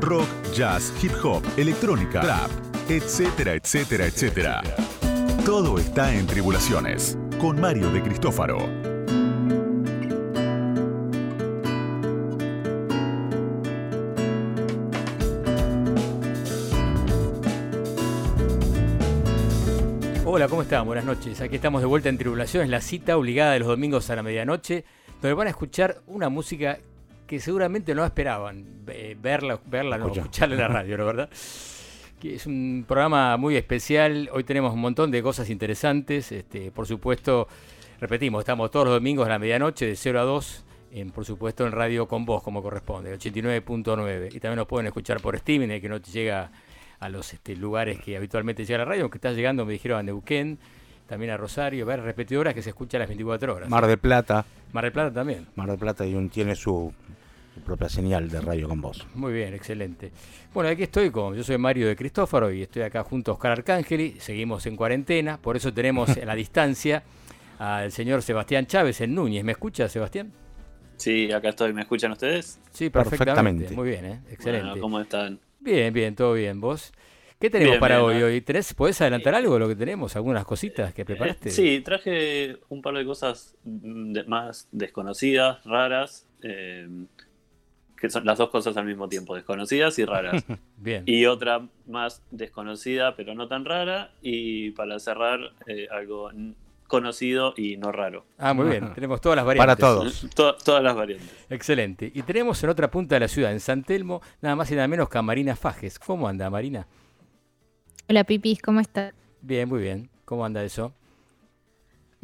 rock, jazz, hip hop, electrónica, trap, etcétera, etcétera, etcétera. Todo está en Tribulaciones con Mario de Cristófaro. Hola, ¿cómo están? Buenas noches. Aquí estamos de vuelta en Tribulaciones, la cita obligada de los domingos a la medianoche, donde van a escuchar una música que seguramente no esperaban eh, verla, verla no, escucharla en la radio, ¿no verdad? Que es un programa muy especial. Hoy tenemos un montón de cosas interesantes. Este, por supuesto, repetimos, estamos todos los domingos a la medianoche de 0 a 2. En, por supuesto en radio con voz como corresponde, 89.9. Y también nos pueden escuchar por streaming, que no llega a los este, lugares que habitualmente llega la radio, aunque está llegando, me dijeron, a Neuquén, también a Rosario, ver repetidoras que se escucha a las 24 horas. Mar del Plata. Mar del Plata también. Mar del Plata y un, tiene su propia señal de radio con voz. Muy bien, excelente. Bueno, aquí estoy con, yo soy Mario de Cristófaro y estoy acá junto a Oscar Arcángeli, seguimos en cuarentena, por eso tenemos a la distancia al señor Sebastián Chávez en Núñez. ¿Me escucha, Sebastián? Sí, acá estoy. ¿Me escuchan ustedes? Sí, perfectamente. Muy bien, ¿eh? excelente. ¿Cómo están? Bien, bien, todo bien. ¿Vos? ¿Qué tenemos para hoy? hoy? ¿Tenés, ¿Podés adelantar algo de lo que tenemos? ¿Algunas cositas que preparaste? Sí, traje un par de cosas más desconocidas, raras, eh, que son las dos cosas al mismo tiempo, desconocidas y raras. Bien. Y otra más desconocida, pero no tan rara, y para cerrar, eh, algo conocido y no raro. Ah, muy bien. Tenemos todas las variantes. Para todos. todas las variantes. Excelente. Y tenemos en otra punta de la ciudad, en San Telmo, nada más y nada menos que a Marina Fajes. ¿Cómo anda, Marina? Hola, Pipis, ¿cómo estás? Bien, muy bien. ¿Cómo anda eso?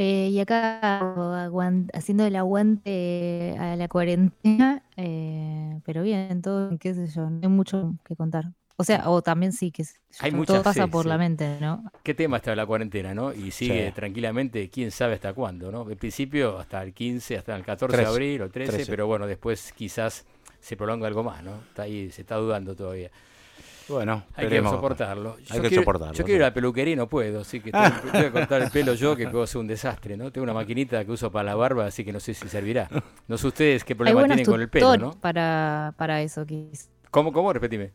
Eh, y acá haciendo el aguante a la cuarentena, eh, pero bien, todo, qué sé yo, no hay mucho que contar. O sea, o también sí, que hay todo pasa por la mente, ¿no? ¿Qué tema está la cuarentena, no? Y sigue tranquilamente, quién sabe hasta cuándo, ¿no? En principio hasta el 15, hasta el 14 de abril o 13, pero bueno, después quizás se prolonga algo más, ¿no? Está ahí, se está dudando todavía. Bueno, hay que soportarlo. Yo hay que soportarlo. Yo quiero ir a la peluquería y no puedo, así que tengo, que cortar el pelo yo, que puedo hacer un desastre, ¿no? Tengo una maquinita que uso para la barba, así que no sé si servirá. No sé ustedes qué problema tienen con el pelo, ¿no? Para, para eso, Kiss. ¿Cómo, cómo? Repetime.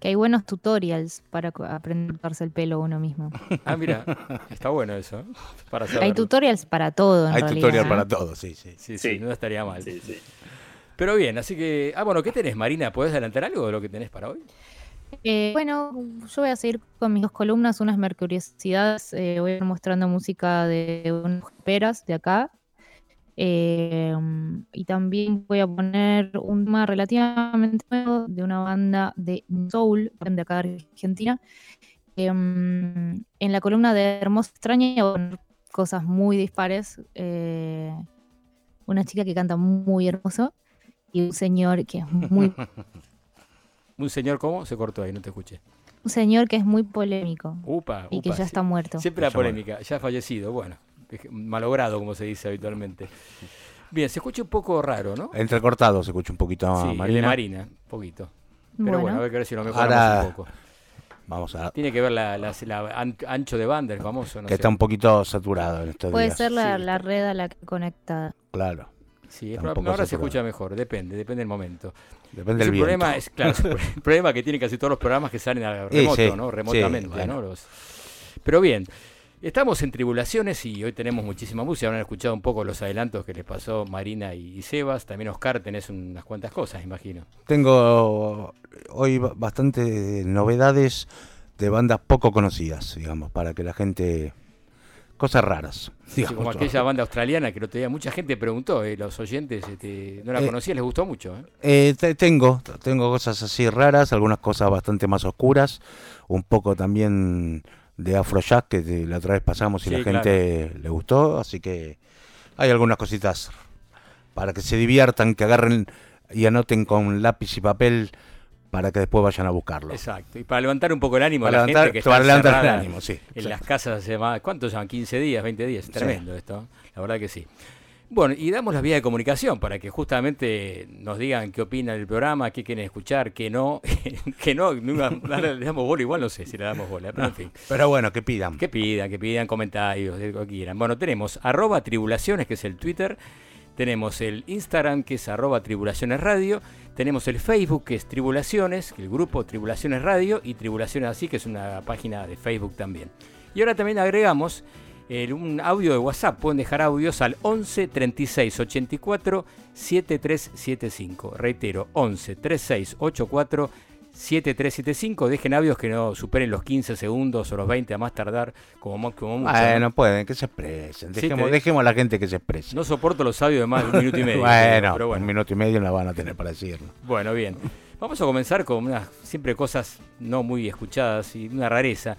Que hay buenos tutorials para aprender a cortarse el pelo uno mismo. Ah, mira, está bueno eso. ¿eh? Para hay tutorials para todo, en Hay tutorials ¿eh? para todo, sí, sí. Sí, sí, no estaría mal. Sí, sí. Pero bien, así que... Ah, bueno, ¿qué tenés, Marina? ¿Puedes adelantar algo de lo que tenés para hoy? Eh, bueno, yo voy a seguir con mis dos columnas, unas mercuriosidades, eh, voy a ir mostrando música de unas peras de acá. Eh, y también voy a poner un tema relativamente nuevo de una banda de soul de acá de Argentina. en la columna de Hermosa Extraña voy a poner cosas muy dispares. una chica que canta muy hermoso y un señor que es muy ¿Un señor cómo? Se cortó ahí, no te escuché. Un señor que es muy polémico. Upa, y que ya está muerto. Siempre la polémica, ya ha fallecido, bueno, malogrado como se dice habitualmente. Bien, se escucha un poco raro, ¿no? Entrecortado se escucha un poquito sí, Marina. de Marina, un poquito. Pero bueno, a ver, si lo mejoramos Ahora, un poco. Vamos a... Tiene que ver la, ancho de banda, el famoso. que está un poquito saturado en estos Puede días. ser la, la red a la que conectada. Claro. Sí, ahora se escucha mejor, depende, depende del momento. Depende del problema es, claro, el problema que tienen casi todos los programas que salen a remoto, ¿no? Remotamente, ¿no? Pero bien, estamos en tribulaciones y hoy tenemos muchísima música. Habrán escuchado un poco los adelantos que les pasó Marina y Sebas. También Oscar, tenés unas cuantas cosas, imagino. Tengo hoy bastante novedades de bandas poco conocidas, digamos, para que la gente cosas raras. como aquella banda australiana que lo tenía mucha gente preguntó, eh, los oyentes este, no la eh, conocían, les gustó mucho. ¿eh? tengo, tengo cosas así raras, algunas cosas bastante más oscuras, un poco también de Afrojack que la otra vez pasamos y la gente le gustó, así que hay algunas cositas para que se diviertan, que agarren y anoten con lápiz y papel para que después vayan a buscarlo. Exacto, y para levantar un poco el ánimo a la gente que está para levantar el ánimo, sí. En las casas hace más, ¿cuántos son? 15 días, 20 días, tremendo esto, la verdad que sí. Bueno, y damos las vías de comunicación para que justamente nos digan qué opinan del programa, qué quieren escuchar, qué no, que no, le damos bola, igual no sé si le damos bola, pero en fin. Pero bueno, que pidan. Que pidan, que pidan comentarios, de lo que quieran. Bueno, tenemos arroba tribulaciones, que es el Twitter, Tenemos el Instagram que es arroba tribulaciones radio, tenemos el Facebook que es Tribulaciones, el grupo Tribulaciones Radio y Tribulaciones Así que es una página de Facebook también. Y ahora también agregamos eh, un audio de WhatsApp, pueden dejar audios al 11 36 84 7375. Reitero, 11 36 84 7375. Dejen audios que no superen los 15 segundos o los 20 a más tardar, como, como mucho. Bueno, pueden, que se expresen. Dejemos, a la gente que se exprese. No soporto los audios de más de un minuto y medio. bueno, pero bueno, un minuto y medio la van a tener para decirlo. Bueno, bien. Vamos a comenzar con unas siempre cosas no muy escuchadas y una rareza.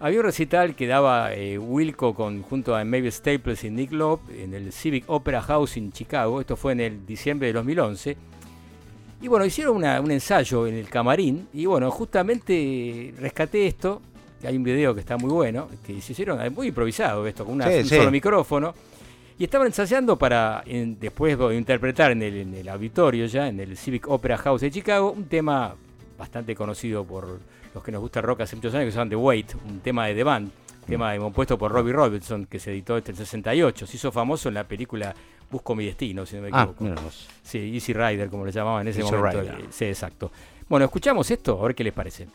Había un recital que daba eh, Wilco con, junto a Mavis Staples y Nick Love en el Civic Opera House en Chicago. Esto fue en el diciembre de 2011 y bueno, hicieron un ensayo en el camarín y bueno, justamente rescaté esto. Hay un video que está muy bueno, que se hicieron muy improvisado esto, con un solo micrófono. Y estaban ensayando para después interpretar en el, en el, auditorio ya, en el Civic Opera House de Chicago, un tema bastante conocido por los que nos gusta el rock hace muchos años, que se llama The Wait, un tema de The Band, tema compuesto por Robbie Robertson, que se editó en el 68. Se hizo famoso en la película Busco mi destino, si no me ah, equivoco. sí, Easy Rider, como le llamaban en ese momento. Sí, exacto. Bueno, escuchamos esto, a ver qué les parece.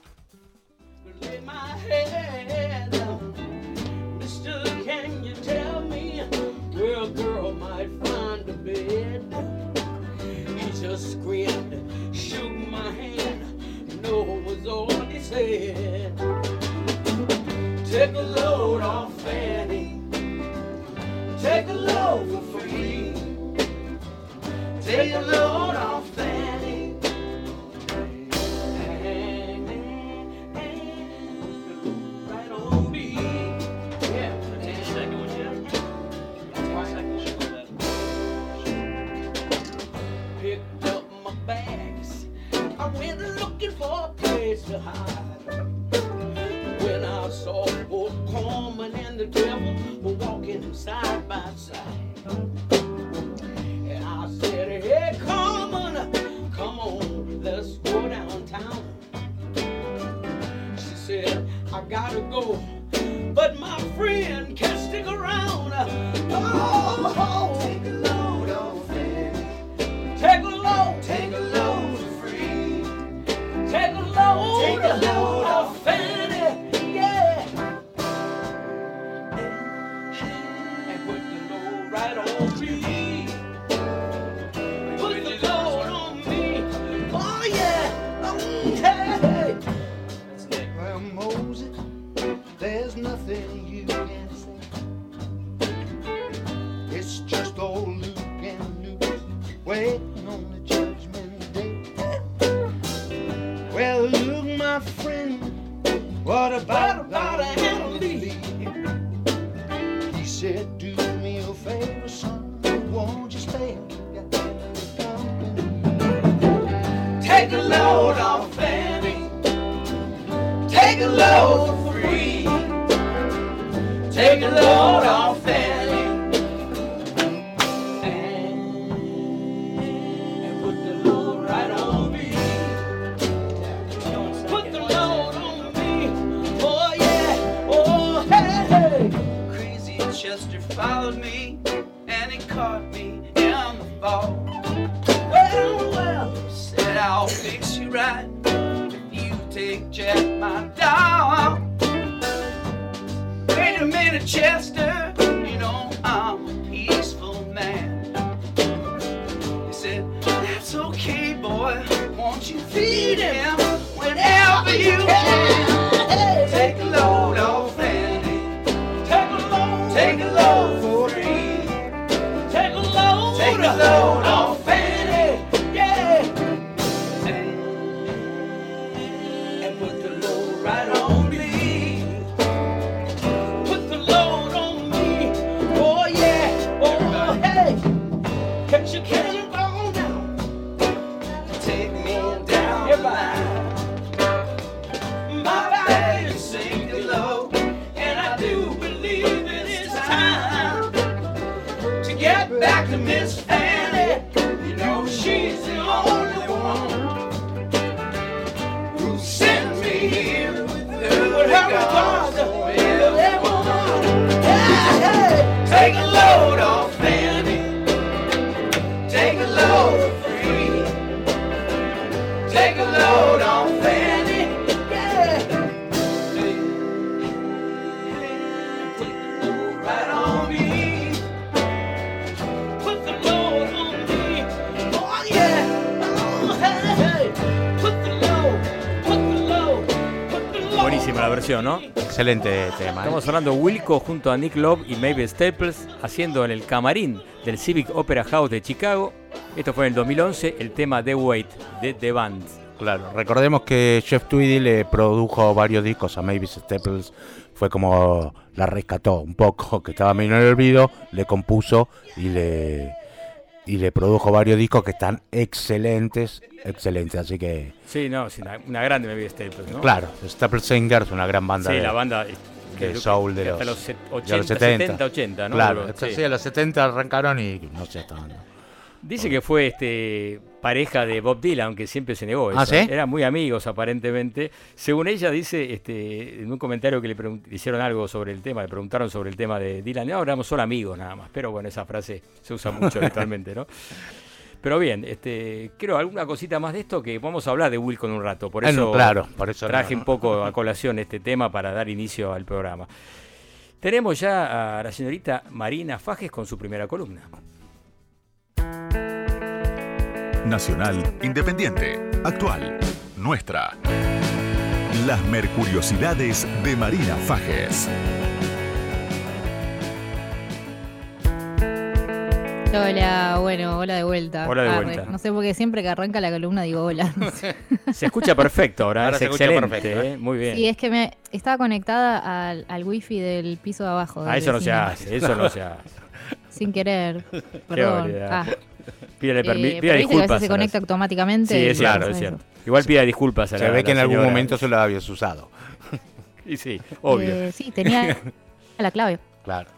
shook my hand, no was all he said. Take a load off Fanny, take a load for free. Take a load off Fanny. ¿No? Excelente tema. ¿eh? Estamos hablando Wilco junto a Nick Love y Maeve Staples haciendo en el camarín del Civic Opera House de Chicago. Esto fue en el 2011 el tema The Wait de The Band. Claro, recordemos que Jeff Tweedy le produjo varios discos a Mavis Staples, fue como la rescató un poco, que estaba medio en el olvido, le compuso y le y le produjo varios discos que están excelentes, excelentes, así que... Sí, no, una, grande Mavis Staples, ¿no? Claro, Staples Singers, una gran banda sí, la banda de soul de los, los, 80, 70. 80, ¿no? Claro, sí. sí. a los 70 arrancaron y no sé, estaban... Dice que fue este pareja de Bob Dylan, aunque siempre se negó. ¿Ah, eso. Eran muy amigos aparentemente. Según ella dice, este, en un comentario que le, hicieron algo sobre el tema, le preguntaron sobre el tema de Dylan, ahora éramos solo amigos nada más. Pero bueno, esa frase se usa mucho habitualmente, ¿no? Pero bien, este, creo alguna cosita más de esto que vamos a hablar de Wilcon un rato. Por eso, claro, por eso traje un poco a colación este tema para dar inicio al programa. Tenemos ya a la señorita Marina Fajes con su primera columna. Nacional, independiente, actual, nuestra. Las Mercuriosidades de Marina Fajes. Hola, bueno, hola de vuelta. Hola de vuelta. No sé por qué siempre que arranca la columna digo hola. se escucha perfecto ahora, es excelente, perfecto, ¿eh? muy bien. Sí, es que me estaba conectada al, al wifi del piso de abajo. Ah, eso no se hace, eso no se hace. Sin querer, perdón. Ah. Pídale, eh, pida disculpas. Que se conecta automáticamente. Sí, es cierto, es cierto. Igual pida disculpas a Se ve que en algún momento se lo habías usado. y sí, obvio. Eh, sí, tenía la clave. Claro.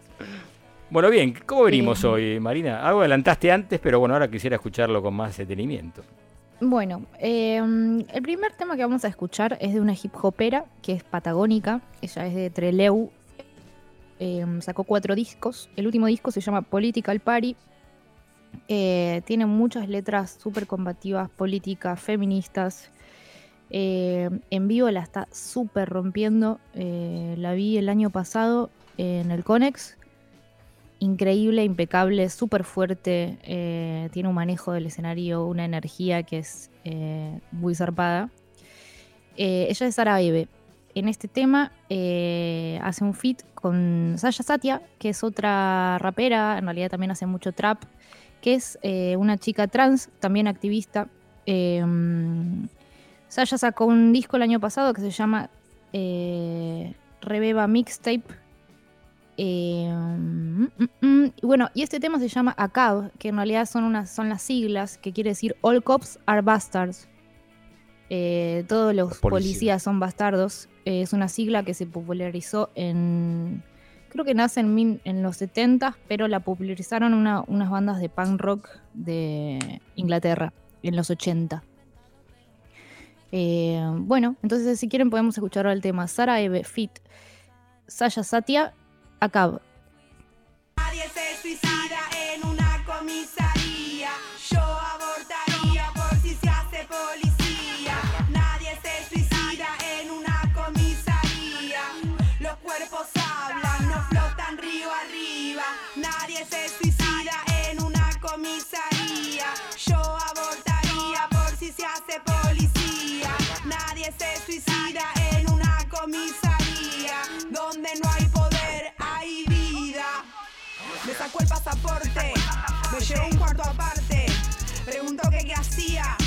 Bueno, bien, ¿cómo venimos hoy, Marina? Algo adelantaste antes, pero bueno, ahora quisiera escucharlo con más detenimiento. Bueno, eh, el primer tema que vamos a escuchar es de una hip hopera que es patagónica. Ella es de Treleu. sacó cuatro discos. El último disco se llama Political Party eh, tiene muchas letras súper combativas, políticas, feministas. Eh, en vivo la está súper rompiendo. Eh, la vi el año pasado en el Conex. Increíble, impecable, súper fuerte. tiene un manejo del escenario, una energía que es muy zarpada. ella es Sara Eve. En este tema hace un fit con Sasha Satya, que es otra rapera, en realidad también hace mucho trap que es eh, una chica trans, también activista. Eh, Sasha sacó un disco el año pasado que se llama eh, Rebeba Mixtape. Eh, mm, mm, mm, y bueno, y este tema se llama ACAB, que en realidad son, unas, son las siglas, que quiere decir All Cops Are Bastards. todos los policías son bastardos. es una sigla que se popularizó en creo que nace en, los 70, pero la popularizaron unas bandas de punk rock de Inglaterra en los 80. Eh, bueno, entonces si quieren podemos escuchar ahora el tema Sara Eve Fit, Sasha Satya, Acab. Me llevó un cuarto aparte. Preguntó que qué hacía,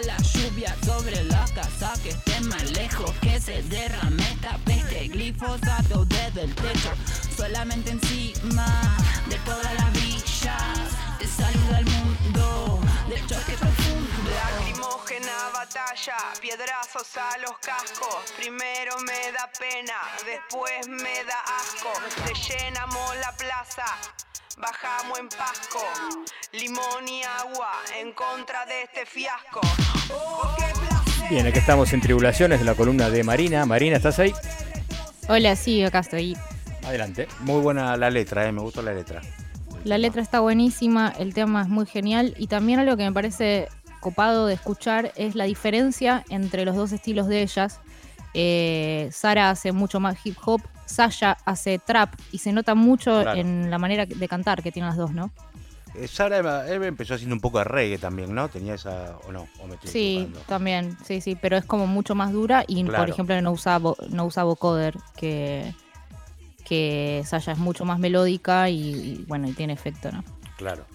la lluvia sobre la casa, que esté más lejos, que se derrame esta peste, glifosato desde el techo, solamente encima de todas las villas, te saluda el mundo del choque profundo. Lacrimógena batalla, piedrazos a los cascos. Primero me da pena, después me da asco. Rellenamos la plaza, bajamos en Pasco. Limón y agua en contra de este fiasco. Oh. Bien, aquí estamos en Tribulaciones, de la columna de Marina. Marina, ¿estás ahí? Hola, sí, acá estoy. Adelante. Muy buena la letra, eh, me gustó la letra. La letra está buenísima, el tema es muy genial y también algo que me parece copado de escuchar es la diferencia entre los dos estilos de ellas. Eh, Sara hace mucho más hip hop, Sasha hace trap y se nota mucho Claro. en la manera de cantar que tienen las dos, ¿no? Eh, Sara Eve empezó haciendo un poco de reggae también, ¿no? Tenía esa. ¿O no? ¿O me estoy Sí, equivocando? también, sí, sí, pero es como mucho más dura y por ejemplo no usa, no usa vocoder, que, que Sasha es mucho más melódica y, y, bueno, y tiene efecto, ¿no? Claro.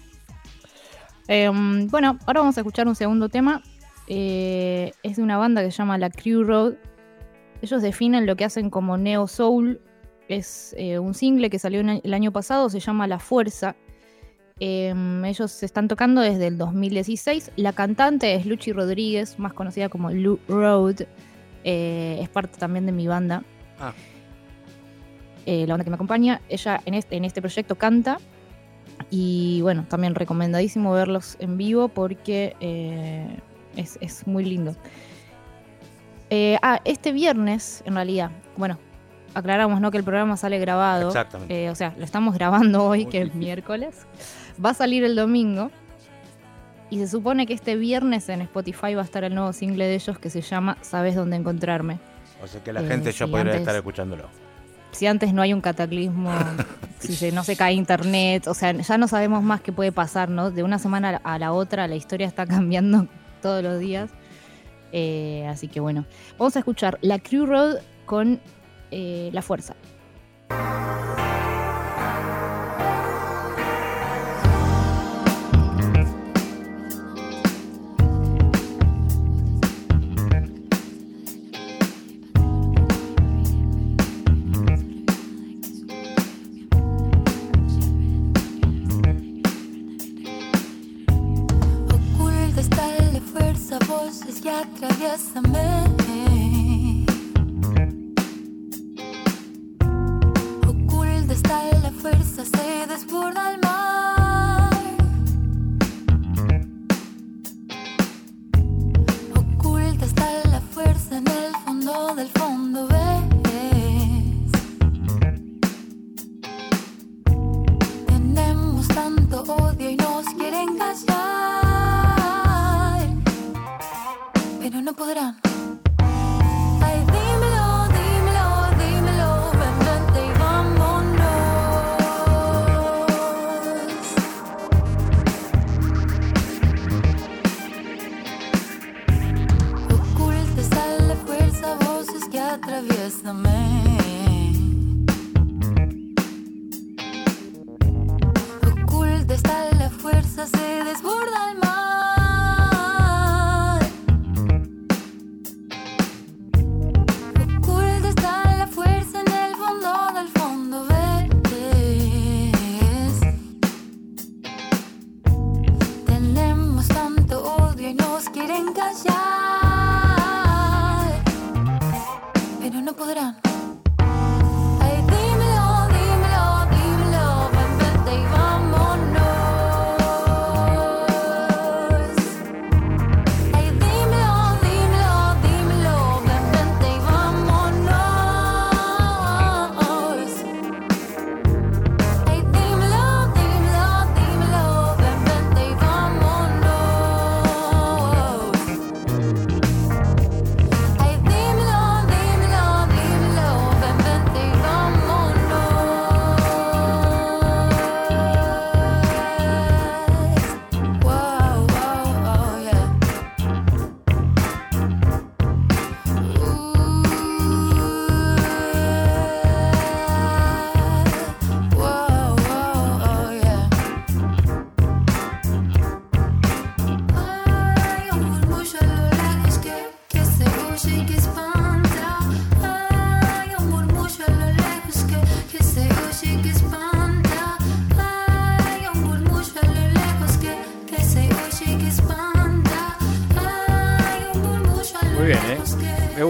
Em, bueno, ahora vamos a escuchar un segundo tema. Eh, es de una banda que se llama La Crew Road. Ellos definen lo que hacen como Neo Soul. Es eh, un single que salió el año pasado, se llama La Fuerza. Em, ellos se están tocando desde el 2016. La cantante es Luchi Rodríguez, más conocida como Lu Road. Eh, es parte también de mi banda. Ah. Eh, la banda que me acompaña. Ella en este, en este proyecto canta. Y bueno, también recomendadísimo verlos en vivo porque es, es muy lindo. Eh, ah, este viernes, en realidad, bueno, aclaramos ¿no? que el programa sale grabado. Exactamente. Eh, o sea, lo estamos grabando hoy, que es miércoles. Va a salir el domingo. Y se supone que este viernes en Spotify va a estar el nuevo single de ellos que se llama Sabes dónde encontrarme. O sea que la eh, gente ya podría antes- estar escuchándolo. Si antes no hay un cataclismo, si se, no se cae internet, o sea, ya no sabemos más qué puede pasar, ¿no? De una semana a la otra la historia está cambiando todos los días. Eh, así que bueno, vamos a escuchar La Crew Road con eh, La Fuerza.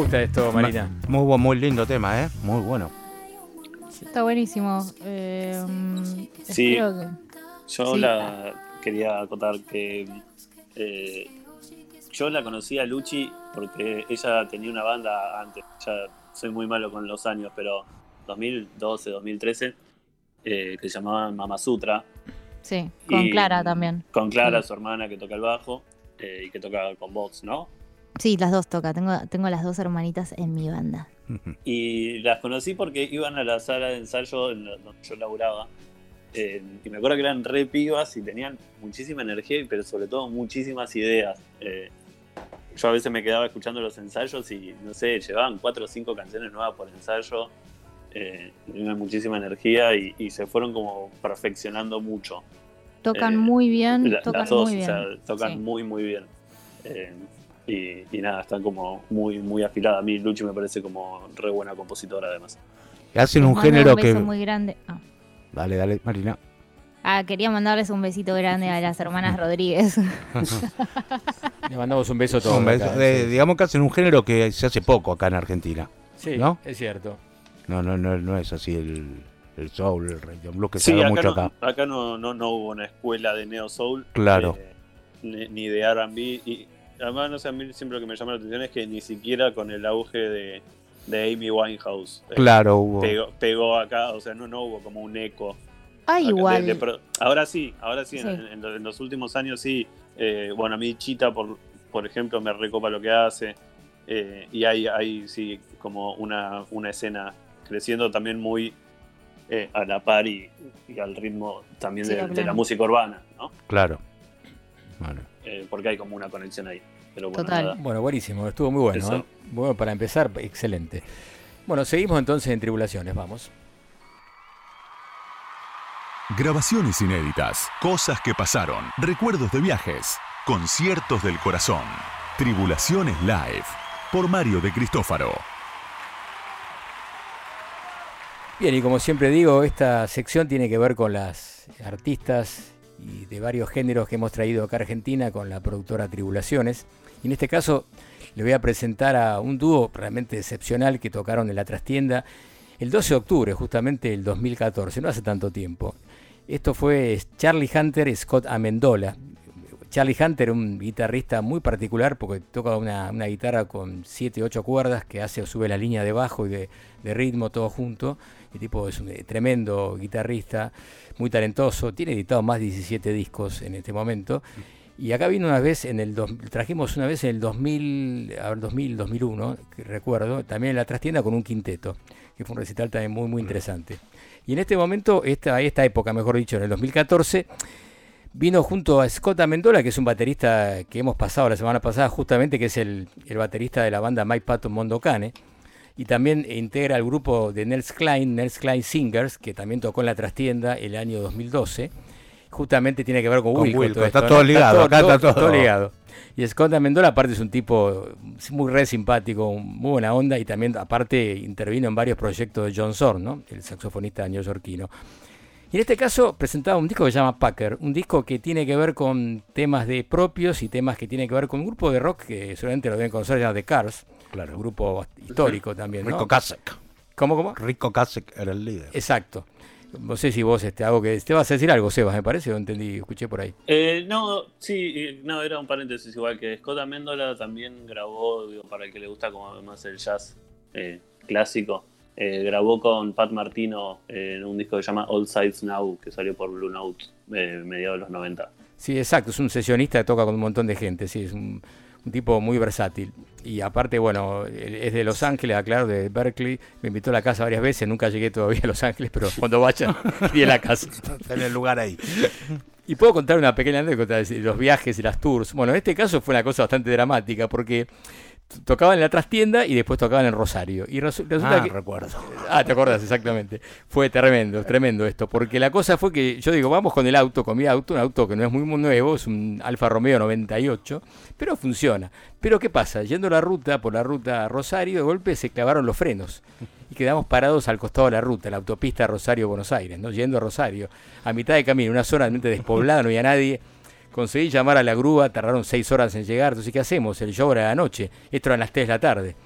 Gusta esto, Marina. Muy, lindo tema, ¿eh? Muy bueno. Está buenísimo. Eh, Sí. espero que- Yo Sí. la quería acotar que eh, yo la conocí a Luchi porque ella tenía una banda antes. Ya soy muy malo con los años, pero 2012, 2013, eh, que se llamaba Mama Sutra. Sí, con Y- Clara también. Con Clara, Sí. su hermana, que toca el bajo eh, y que toca con Vox, ¿no? Sí, las dos toca. Tengo, tengo las dos hermanitas en mi banda. Y las conocí porque iban a la sala de ensayo en la- donde yo laburaba. Eh, y me acuerdo que eran re pibas y tenían muchísima energía, pero sobre todo muchísimas ideas. Eh, yo a veces me quedaba escuchando los ensayos y, no sé, llevaban cuatro o cinco canciones nuevas por ensayo. Eh, tenían muchísima energía y, y se fueron como perfeccionando mucho. Tocan Eh, muy bien, La- tocan las dos, muy bien. o sea, tocan Sí. muy, muy bien. Y, y nada, están como muy, muy afiladas. A mí Luchi me parece como re buena compositora además. Hacen un género un beso que... muy grande. Ah. Dale, dale, Marina. Ah, quería mandarles un besito grande a las hermanas Rodríguez. Le mandamos un beso a todos. Un beso. acá, Eh, sí. digamos que hacen un género que se hace poco acá en Argentina. Sí, ¿no? es cierto. No, no, no, no es así el, el soul, el reggae blues que se Sí, acá, mucho no, acá. acá no, no, no hubo una escuela de neo soul. Claro. eh, ni, ni de RB. Y además, no sé, a mí siempre lo que me llama la atención es que ni siquiera con el auge de, de Amy Winehouse eh, Claro, hubo. pegó, pegó acá, o sea, no, no hubo como un eco. Ah, acá igual. de ahora sí, ahora sí, Sí. En, en lo- en los últimos años sí. Eh, bueno, a mí Chita, por, por ejemplo, me recopa lo que hace. eh, y hay, hay sí como una, una escena creciendo también muy eh, a la par y, y al ritmo también Sí, de, la música urbana, ¿no? Claro. Bueno. Eh, porque hay como una conexión ahí. Pero bueno, Total. nada. Bueno, buenísimo, estuvo muy bueno. ¿eh? Bueno, para empezar, excelente. Bueno, seguimos entonces en Tribulaciones, vamos. Grabaciones inéditas, cosas que pasaron, recuerdos de viajes, conciertos del corazón. Tribulaciones Live, por Mario de Cristófaro. Bien, y como siempre digo, esta sección tiene que ver con las artistas y de varios géneros que hemos traído acá a Argentina con la productora Tribulaciones. Y en este caso le voy a presentar a un dúo realmente excepcional que tocaron en la trastienda el 12 de octubre, justamente el 2014, no hace tanto tiempo. Esto fue Charlie Hunter Scott Amendola. Charlie Hunter, un guitarrista muy particular porque toca una, una guitarra con 7, 8 cuerdas que hace o sube la línea de bajo y de ritmo todo junto. El tipo es un eh, tremendo guitarrista, muy talentoso. Tiene editado más de 17 discos en este momento. Y acá vino una vez en el dos- trajimos una vez en el 2000, a ver, 2000, 2001, que recuerdo, también en la trastienda con un quinteto, que fue un recital también muy muy interesante. Y en este momento, esta, esta época, mejor dicho, en el 2014, vino junto a Scott Amendola, que es un baterista que hemos pasado la semana pasada, justamente, que es el, el baterista de la banda Mike Patton Mondocane. Y también integra el grupo de Nels Klein, Nels Klein Singers, que también tocó en la trastienda el año 2012. Justamente tiene que ver con, Con Wilco. Wilco, todo está esto, todo ligado, acá está todo. ligado. Y Scott Amendola, aparte, es un tipo muy re simpático, muy buena onda, y también, aparte, intervino en varios proyectos de John Zorn, ¿no? el saxofonista neoyorquino. Y en este caso presentaba un disco que se llama Packer, un disco que tiene que ver con temas de propios y temas que tienen que ver con un grupo de rock que seguramente lo deben conocer, se llama The Cars, Claro. un grupo histórico también, ¿no? Rico Kasek. ¿Cómo, cómo? Rico Kasek era el líder. Exacto. No sé si vos este, algo que te vas a decir algo, Sebas, me parece, o entendí, escuché por ahí. Eh, no, sí, eh, no, era un paréntesis igual que Scott Amendola también grabó, digo, para el que le gusta como más el jazz eh, clásico, eh, grabó con Pat Martino eh, en un disco que se llama All Sides Now, que salió por Blue Note, eh, mediados de los 90. Sí, exacto, es un sesionista que toca con un montón de gente, sí, es un, un tipo muy versátil. Y aparte, bueno, es de Los Ángeles, aclaro, de Berkeley. Me invitó a la casa varias veces, nunca llegué todavía a Los Ángeles, pero cuando vaya, vi la casa. En el lugar ahí. Y puedo contar una pequeña anécdota de los viajes y las tours. Bueno, en este caso fue una cosa bastante dramática porque tocaban en la trastienda y después tocaban en Rosario. Y resu- resulta Ah, que. recuerdo. Ah, te acordás, exactamente. Fue tremendo, tremendo esto. Porque la cosa fue que yo digo, vamos con el auto, con mi auto, un auto que no es muy, muy nuevo, es un Alfa Romeo 98, pero funciona. Pero ¿qué pasa? Yendo la ruta, por la ruta Rosario, de golpe se clavaron los frenos. Y quedamos parados al costado de la ruta, la autopista Rosario-Buenos Aires, ¿no? Yendo a Rosario, a mitad de camino, una zona realmente despoblada, no había nadie. Conseguí llamar a la grúa, tardaron seis horas en llegar. Entonces, ¿qué hacemos? El show era de la noche. Esto eran las 3 de la tarde.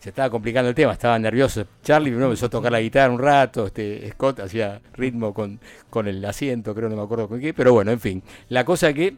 Se estaba complicando el tema, estaba nervioso. Charlie primero empezó a tocar la guitarra un rato, este Scott hacía ritmo con, con el asiento, creo, no me acuerdo con qué, pero bueno, en fin. La cosa que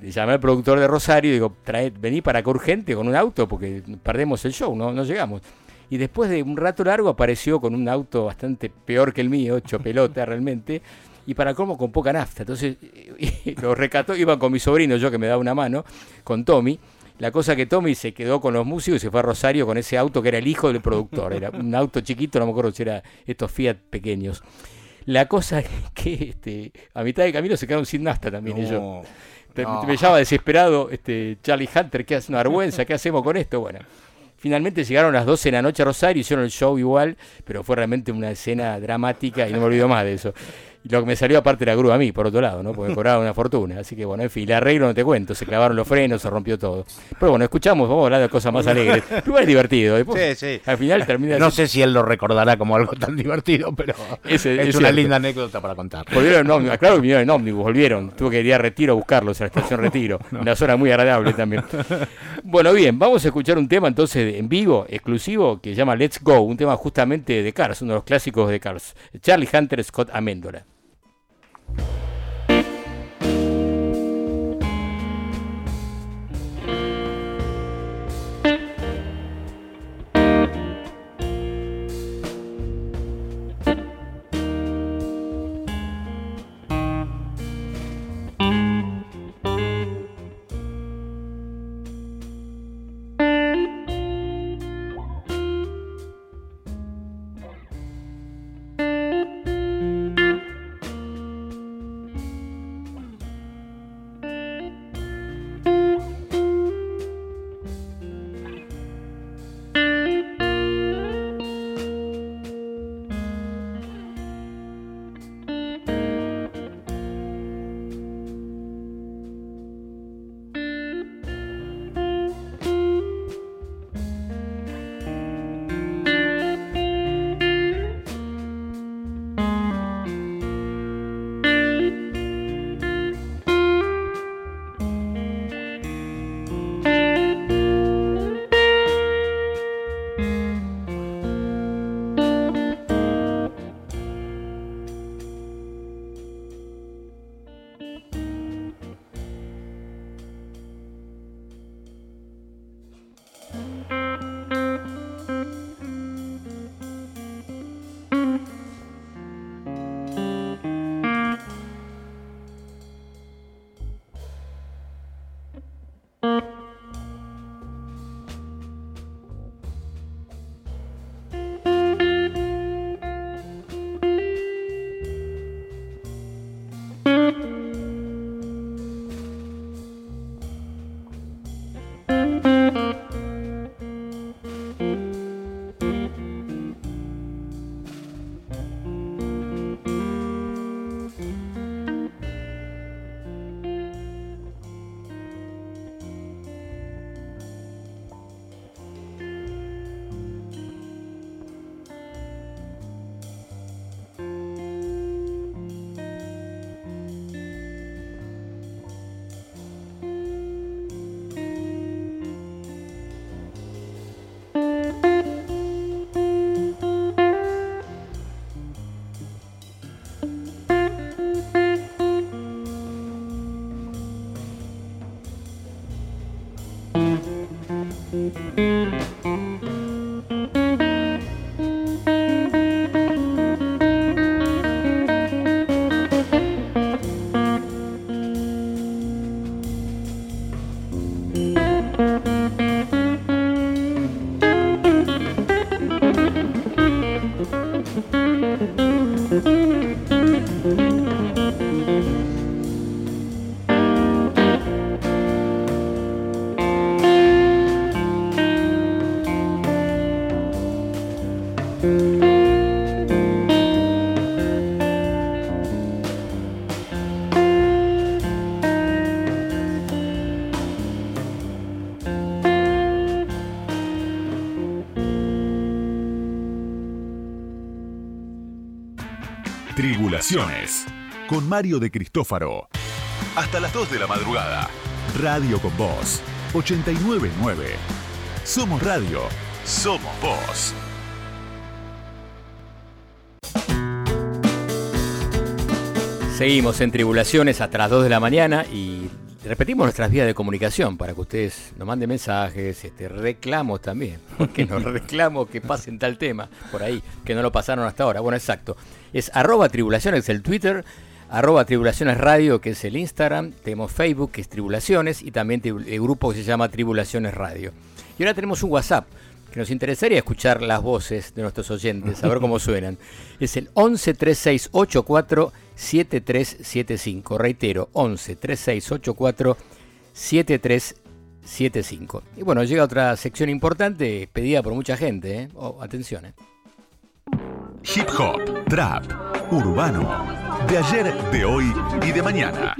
llamé al productor de Rosario y digo, vení para acá urgente con un auto porque perdemos el show, no, no llegamos. Y después de un rato largo apareció con un auto bastante peor que el mío, hecho pelota realmente, y para cómo con poca nafta. Entonces lo recató, iba con mi sobrino, yo que me daba una mano, con Tommy. La cosa que Tommy se quedó con los músicos y se fue a Rosario con ese auto que era el hijo del productor. Era un auto chiquito, no me acuerdo si era estos Fiat pequeños. La cosa es que este, a mitad de camino se quedaron sin nafta también ellos. No. No. Me llama desesperado este Charlie Hunter, ¿qué hace una vergüenza? ¿Qué hacemos con esto? Bueno, finalmente llegaron a las 12 de la noche a Rosario, hicieron el show igual, pero fue realmente una escena dramática y no me olvido más de eso. Y lo que me salió aparte la grúa a mí, por otro lado, ¿no? Porque me cobraban una fortuna. Así que bueno, en fin, el arreglo no te cuento, se clavaron los frenos, se rompió todo. Pero bueno, escuchamos, vamos a hablar de cosas más alegres. Igual es divertido. Después, Sí, sí. Al final termina No sé si él lo recordará como algo tan divertido, pero Ese- es es una cierto. linda anécdota para contar. Volvieron en ómnibus, claro que vinieron en ómnibus, volvieron. Tuve que ir a Retiro a buscarlos, a la estación Retiro. Una zona muy agradable también. Bueno, bien, vamos a escuchar un tema entonces en vivo, exclusivo, que se llama Let's Go, un tema justamente de Cars, uno de los clásicos de Cars. Charlie Hunter Scott Amendola. Con Mario de Cristófaro. Hasta las 2 de la madrugada. Radio con Voz 899. Somos radio. Somos voz. Seguimos en Tribulaciones hasta las 2 de la mañana y repetimos nuestras vías de comunicación para que ustedes nos manden mensajes, este, reclamos también, porque nos reclamos que pasen tal tema por ahí, que no lo pasaron hasta ahora. Bueno, exacto. Es arroba tribulaciones el Twitter, arroba tribulaciones radio que es el Instagram, tenemos Facebook que es tribulaciones y también el grupo que se llama Tribulaciones Radio. Y ahora tenemos un WhatsApp que nos interesaría escuchar las voces de nuestros oyentes, a ver cómo suenan. Es el 11 3684 7375. Reitero, 11 3684 7375. Y bueno, llega otra sección importante pedida por mucha gente. ¿eh? Oh, atención. ¿eh? Hip hop, trap, urbano. De ayer, de hoy y de mañana.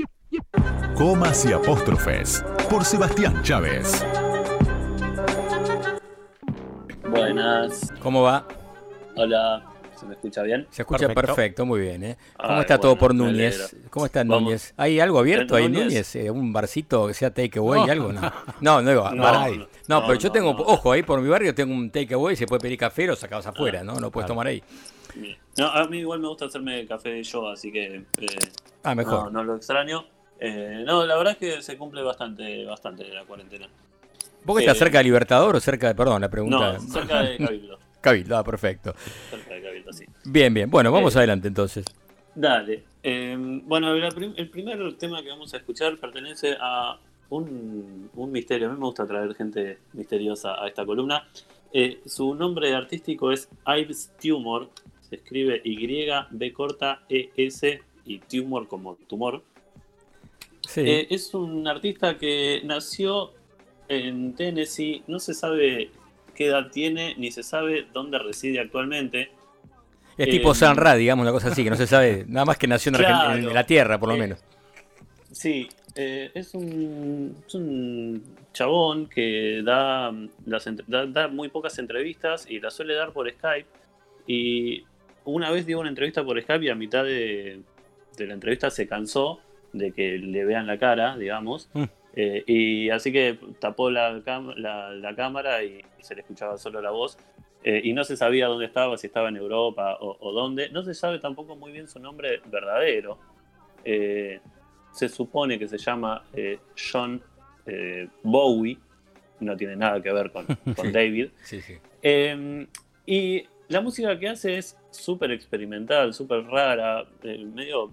Comas y apóstrofes. Por Sebastián Chávez. Buenas. ¿Cómo va? Hola. ¿Se me escucha bien? Se escucha perfecto, Perfecto. muy bien. ¿eh? ¿Cómo Ay, está todo por Núñez? ¿Cómo está Vamos. Núñez? ¿Hay algo abierto ¿En ahí, Núñez? Núñez? Eh, ¿Un barcito que sea takeaway, algo? No, no, no, digo, No, no, no, no, pero yo no, tengo, no. ojo, ahí por mi barrio tengo un takeaway, se puede pedir café, lo sacabas afuera, ¿no? No puedes tomar ahí. Bien. No, a mí igual me gusta hacerme café yo, así que eh, Ah, mejor. no, no lo extraño. Eh, no, la verdad es que se cumple bastante, bastante la cuarentena. ¿Vos que estás cerca de Libertador o cerca de, perdón, la pregunta? No, cerca de Cabildo. Cabildo, ah, perfecto. Cerca de Cabildo, sí. Bien, bien. Bueno, vamos Eh, adelante entonces. Dale. Eh, bueno, prim- el primer tema que vamos a escuchar pertenece a un, un misterio. A mí me gusta traer gente misteriosa a esta columna. Eh, su nombre artístico es Ives Tumor. Se escribe Y, B corta, E, S y Tumor como tumor. Sí. Eh, es un artista que nació en Tennessee. No se sabe qué edad tiene ni se sabe dónde reside actualmente. es tipo eh, San Ra, digamos, una cosa así, que no se sabe, nada más que nació en, Claro. en la Tierra, por lo Eh, menos. Sí, eh, es, un, es un chabón que da, las, entre- da, da muy pocas entrevistas y las suele dar por Skype. Y una vez dio una entrevista por Skype y a mitad de, de la entrevista se cansó de que le vean la cara, digamos. Mm. Eh, y así que tapó la, la, la cámara y, se le escuchaba solo la voz. Eh, y no se sabía dónde estaba, si estaba en Europa o, o dónde. No se sabe tampoco muy bien su nombre verdadero. Eh, se supone que se llama eh, John Bowie. No tiene nada que ver con, con Sí. David. Sí, sí. Eh, y la música que hace es súper experimental, súper rara, medio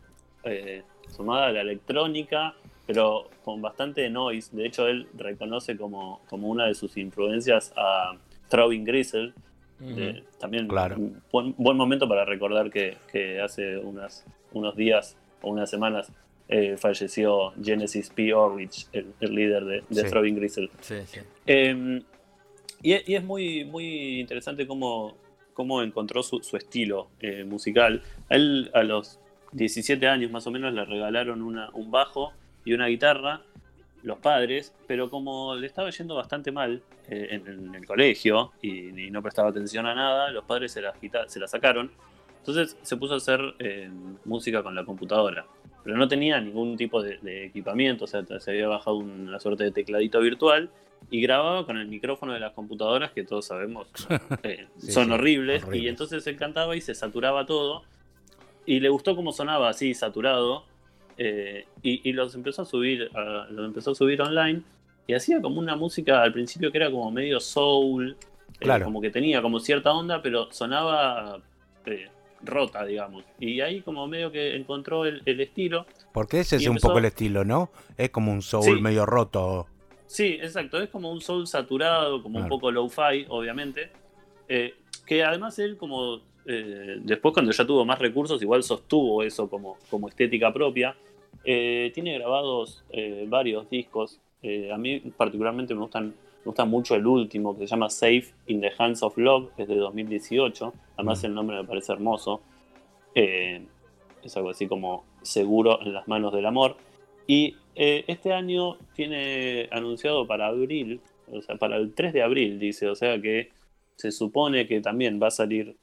sumada a la electrónica, pero con bastante noise. De hecho, él reconoce como, como una de sus influencias a Throwing Gristle. Eh, también Claro. un buen, buen momento para recordar que, que hace unas, unos días o unas semanas eh, falleció Genesis P. Orridge, el, el líder de, de Sí. Throwing Gristle. Sí, sí. Eh, y, es- y es muy, muy interesante cómo, cómo encontró su, su estilo eh, musical. A él a los 17 años más o menos le regalaron una- un bajo y una guitarra los padres, pero como le estaba yendo bastante mal eh, en, en el colegio y, y no prestaba atención a nada, los padres se la, se la sacaron. Entonces se puso a hacer eh, música con la computadora, pero no tenía ningún tipo de, de equipamiento, o sea, se había bajado una suerte de tecladito virtual y grababa con el micrófono de las computadoras que todos sabemos eh, Sí, son sí, horribles, horribles. y entonces él cantaba y se saturaba todo y le gustó cómo sonaba así saturado eh, y, y los empezó a subir a- los empezó a subir online y hacía como una música al principio que era como medio soul eh, Claro. como que tenía como cierta onda pero sonaba eh, rota digamos y ahí como medio que encontró el, el estilo Porque ese es un poco el estilo, ¿no? Es como un soul Sí. medio roto. Sí, exacto. Es como un soul saturado, como un poco low-fi, obviamente. Eh, que además él, como después cuando ya tuvo más recursos, igual sostuvo eso como, como estética propia. Eh, tiene grabados eh, varios discos. Eh, a mí particularmente me gustan, me gusta mucho el último, que se llama Safe in the Hands of Love, que es de 2018. Además, el nombre me parece hermoso. Es algo así como seguro en las manos del amor. Y este año tiene anunciado para abril, o sea, para el 3 de abril, dice, o sea que se supone que también va a salir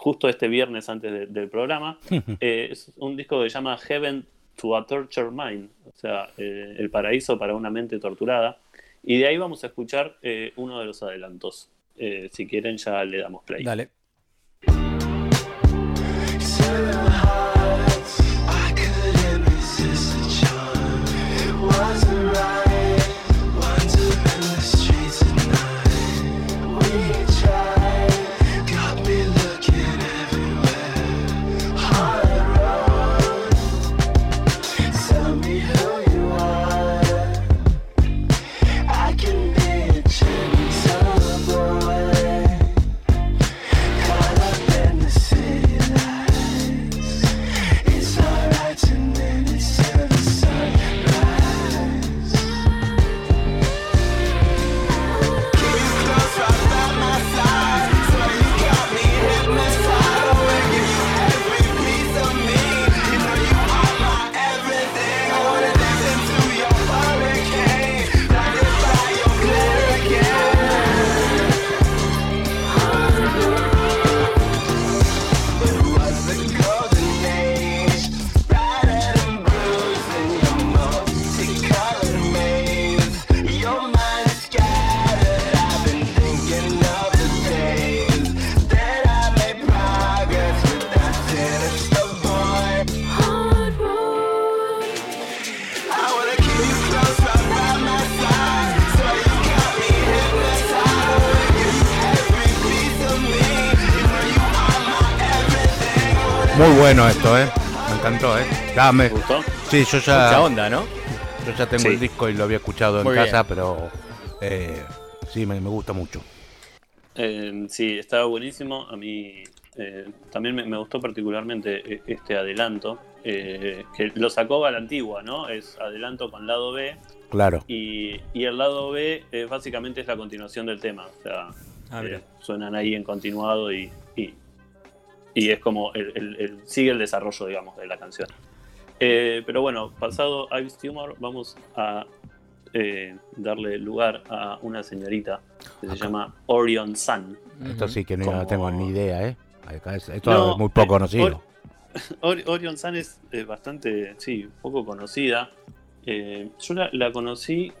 justo este viernes antes de- del programa. Eh, es un disco que se llama Heaven to a Tortured Mind, o sea, eh, el paraíso para una mente torturada. Y de ahí vamos a escuchar eh, uno de los adelantos. Eh, si quieren ya le damos play. Dale. Bueno esto, ¿eh? Me encantó, ¿eh? Ya me- ¿Te gustó? Sí, yo Mucha ya, onda, ¿no? yo ya tengo Sí. el disco y lo había escuchado en casa, bien. pero eh, sí, me, me gusta mucho. Eh, sí, estaba buenísimo. A mí eh, también me, me gustó particularmente este adelanto, eh, que lo sacó a la antigua, ¿no? Es adelanto con lado B, Claro. y, y el lado B eh, básicamente es la continuación del tema. O sea, Ah, eh, suenan ahí en continuado y, y, y es como el, el- el- sigue el desarrollo, digamos, de la canción. Eh, pero bueno, pasado Ives Tumor, vamos a eh, darle lugar a una señorita que se llama Orion Sun. Esto sí que no Como- tengo ni idea, ¿eh? Acá es- Esto No, es muy poco eh, conocido. Or- Orion Sun es bastante, sí, poco conocida. Yo la, la conocí,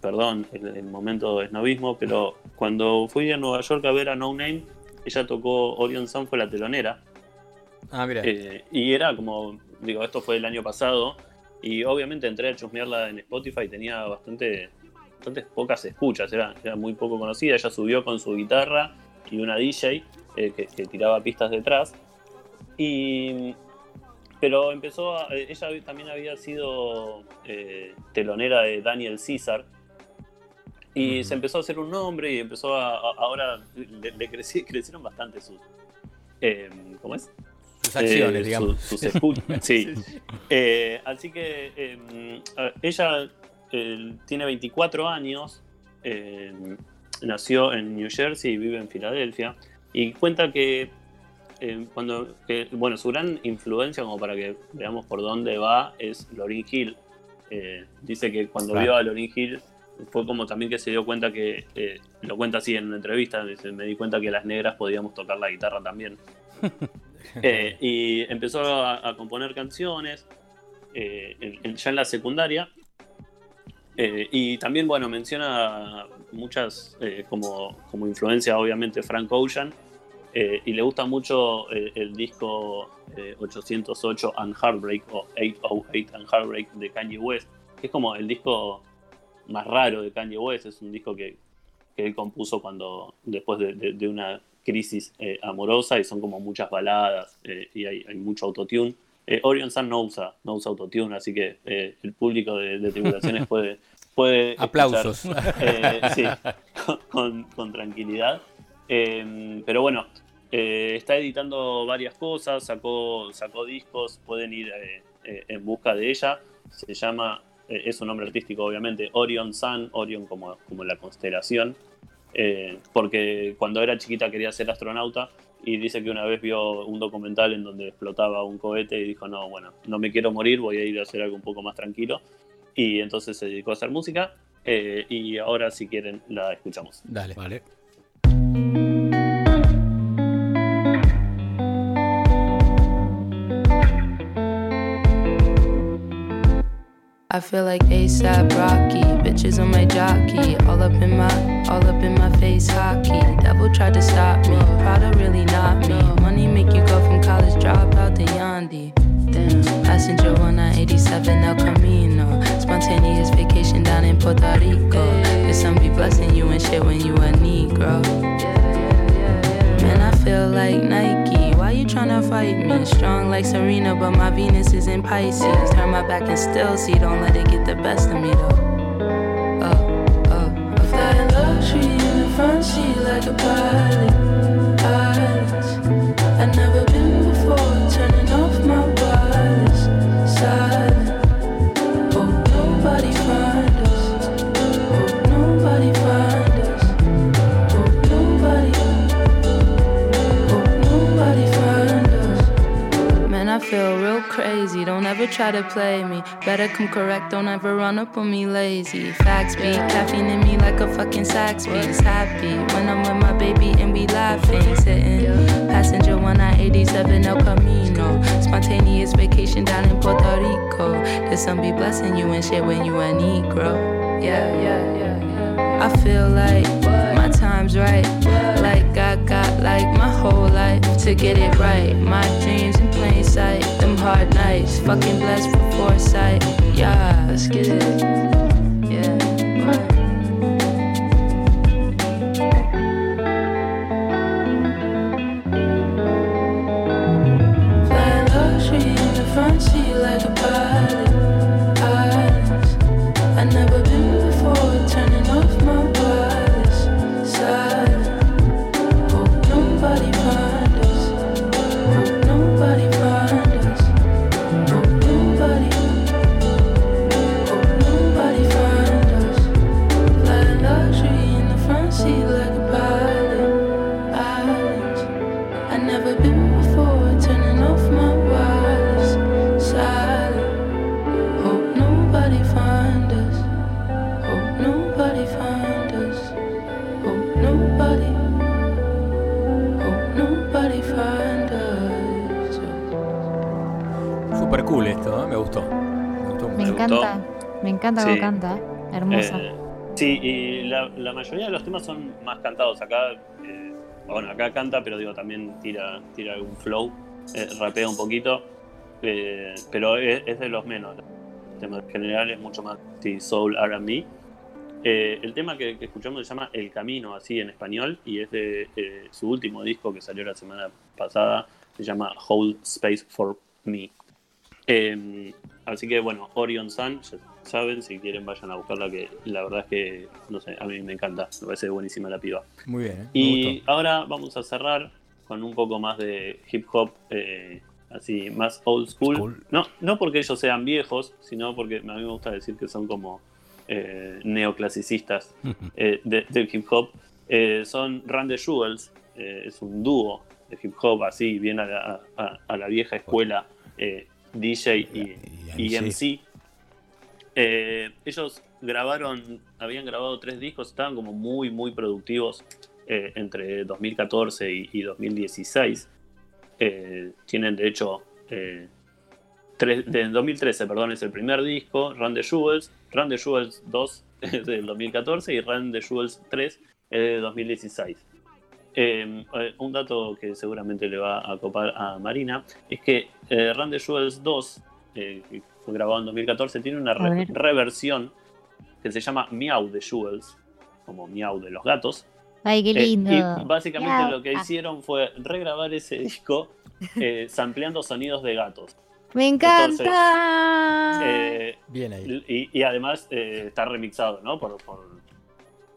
perdón, el, el momento de snobismo, pero cuando fui a Nueva York a ver a No Name, ella tocó Orion Sun, fue la telonera. Ah, mira. Eh, y era como, digo, esto fue el año pasado, y obviamente entré a chusmearla en Spotify, tenía bastante, bastantes pocas escuchas, era, era muy poco conocida. Ella subió con su guitarra y una DJ eh, que, que tiraba pistas detrás. Y, pero empezó, a- ella también había sido eh, telonera de Daniel Caesar. Y se empezó a hacer un nombre y empezó a, a- ahora le, le creci- crecieron bastante sus, eh, ¿cómo es? Sus acciones, Eh, digamos. su- sus sí. Eh, así que ver, ella tiene 24 años, eh, nació en New Jersey y vive en Filadelfia. Y cuenta que, eh, cuando, que, bueno, su gran influencia, como para que veamos por dónde va, es Lauryn Hill. Eh, dice que cuando Claro. vio a Lauryn Hill fue como también que se dio cuenta que, eh, lo cuenta así en una entrevista, me di cuenta que las negras podíamos tocar la guitarra también. Eh, y empezó a, a componer canciones eh, en- en- ya en la secundaria. Y también, bueno, menciona muchas como, como influencia, obviamente, Frank Ocean. y le gusta mucho eh, el disco eh, 808 and Heartbreak o 808 and Heartbreak de Kanye West, que es como el disco más raro de Kanye West. Es un disco que, que él compuso cuando después de, de- de una crisis eh, amorosa y son como muchas baladas eh, y hay, hay mucho autotune. Eh, Orion Sun no usa, no usa autotune, así que el público de, de tribulaciones puede, puede Aplausos. sí, con, con- con tranquilidad. Pero bueno, está editando varias cosas, sacó, sacó discos, pueden ir en busca de ella. Se llama es un nombre artístico obviamente, Orion Sun, Orion como, como la constelación, eh, porque cuando era chiquita quería ser astronauta y dice que una vez vio un documental en donde explotaba un cohete y dijo, no, bueno, no me quiero morir, voy a ir a hacer algo un poco más tranquilo. Y entonces se dedicó a hacer música eh, y ahora si quieren la escuchamos. Dale. Vale. I feel like ASAP Rocky, bitches on my jockey, all up in my, all up in my face hockey. Devil tried to stop me, Prada really not me. Money make you go from college dropout to Yandi. Damn, passenger 1987 El Camino, spontaneous vacation down in Puerto Rico. The sun be blessing you and shit when you a Negro. Man, I feel like Nike. You tryna fight me? Strong like Serena, but my Venus is in Pisces. Turn my back and still see, don't let it get the best of me though. Oh, oh, I fly in luxury in the front seat like a. Pilot. Don't ever try to play me. Better come correct. Don't ever run up on me lazy. Facts be caffeine in me like a fucking sax beat. Happy when I'm with my baby and we laughing. Sitting passenger 1987 El Camino. Spontaneous vacation down in Puerto Rico. The sun be blessing you and shit when you a Negro. Yeah, yeah, yeah. I feel like my time's right. I got like my whole life to get it right. My dreams in plain sight. Them hard nights. Fucking blessed for foresight. Yeah, let's get it. Yeah. Flying luxury in the front seat like a canta. Hermosa. Eh, sí, y la, mayoría de los temas son más cantados. Acá, eh, bueno, acá canta, pero digo, también tira, tira algún flow, eh, rapea un poquito, pero es, de los menos. El tema en general es mucho más sí, soul, R&B. El tema que, escuchamos se llama El Camino, así en español, y es de su último disco que salió la semana pasada, se llama Hold Space for Me. Así que bueno, Orion Sun, saben, si quieren vayan a buscarla, que la verdad es que, no sé, a mí me encanta, me parece buenísima la piba. Muy bien, ¿eh? Y ahora vamos a cerrar con un poco más de hip hop, eh, así, más old school. School. No, no porque ellos sean viejos, sino porque a mí me gusta decir que son como eh, neoclasicistas eh, de- del hip hop. Son Run the Jewels, es un dúo de hip hop, así, bien a la, a- a la vieja escuela, DJ y, y MC. Eh, ellos grabaron, habían grabado tres discos, estaban como muy, muy productivos eh, entre 2014 y, y 2016. Eh, tienen, de hecho, tres, de 2013, perdón, es el primer disco, Run the Jewels, Run the Jewels 2 es del 2014 y Run the Jewels 3 es de 2016. Eh, eh, un dato que seguramente le va a copar a Marina es que Run the Jewels 2, eh, que fue grabado en 2014, tiene una re- reversión que se llama Meow the Jewels, como Meow de los gatos. Ay, qué Eh, lindo. y básicamente Miau. lo que Ah, hicieron fue regrabar ese disco eh, sampleando sonidos de gatos. Me encanta. Eh, Bien ahí. y, y además eh, está remixado, ¿no? Por, por,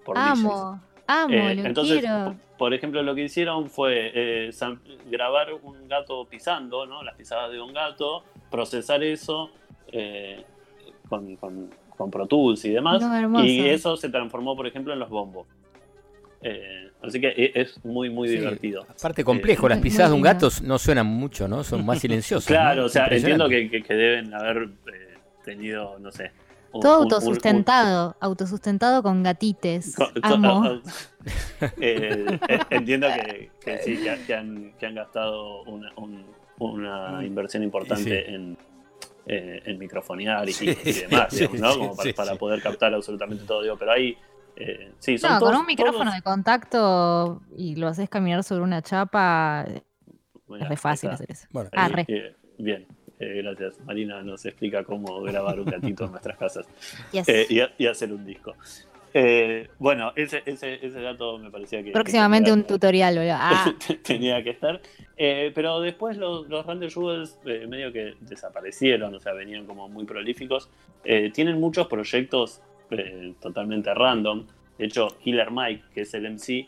por DJs. amo, amo, Eh, lo entonces, quiero. por ejemplo, lo que hicieron fue eh, grabar un gato pisando, ¿no? Las pisadas de un gato, procesar eso eh, con, con- con Pro Tools y demás. No, y eso se transformó, por ejemplo, en los bombos. Eh, así que e- es muy, muy Sí, divertido. Aparte complejo, las Muy pisadas de un gato no suenan mucho, ¿no? Son más silenciosas. Claro, ¿no? o sea, entiendo que, que- que deben haber eh, tenido, no sé. un- Todo un- un- un- autosustentado, autosustentado con gatites. Amo. Eh, eh, entiendo que, que sí, que, que han, que han gastado una, un- una inversión importante Sí. en, eh, en microfonear y, Sí, y demás, sí, digamos, ¿no? sí, Como para, sí, para sí. poder captar absolutamente todo. Digo, pero hay. eh, sí, son No, con un micrófono todos- de contacto y lo haces caminar sobre una chapa, Mira, es re fácil está. hacer eso. Bueno, Ah, Eh, re. eh, bien, eh, gracias. Marina nos explica cómo grabar un gatito en nuestras casas Yes. eh, y, y hacer un disco. Eh, bueno, ese, ese, ese dato me parecía que. Próximamente que un tutorial. Ah, tenía que estar. Eh, pero después los, los Random Jewels eh, medio que desaparecieron, o sea, venían como muy prolíficos. Eh, tienen muchos proyectos totalmente random. De hecho, Killer Mike, que es el MC,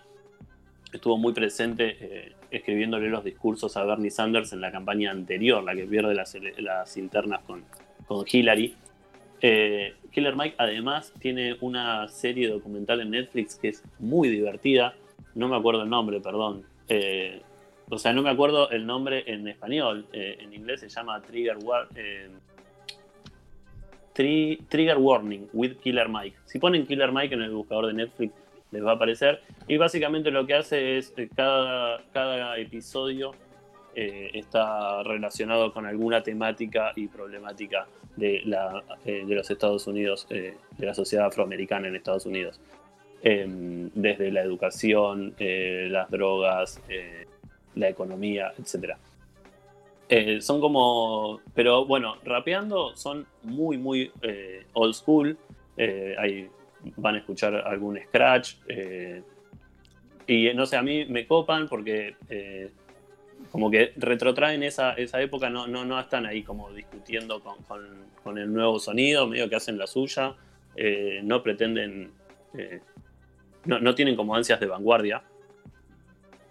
estuvo muy presente escribiéndole los discursos a Bernie Sanders en la campaña anterior, la que pierde las, las internas con, con Hillary. Killer Mike además tiene una serie documental en Netflix que es muy divertida. No me acuerdo el nombre, perdón. O sea, no me acuerdo el nombre en español. Eh, en inglés se llama Trigger, War- eh, Tri- Trigger Warning with Killer Mike. Si ponen Killer Mike en el buscador de Netflix, les va a aparecer. Y básicamente lo que hace es eh, cada, cada episodio eh, está relacionado con alguna temática y problemática de, la, de los Estados Unidos, de la sociedad afroamericana en Estados Unidos. Em, desde la educación, las drogas, la economía, etc. Eh, son como, pero bueno, rapeando son muy, muy eh, old school. Eh, van a escuchar algún scratch. eh, y no sé, a mí me copan porque como que retrotraen esa, esa época, no, no, no están ahí como discutiendo con, con- el nuevo sonido, medio que hacen la suya, no pretenden, no, no tienen como ansias de vanguardia.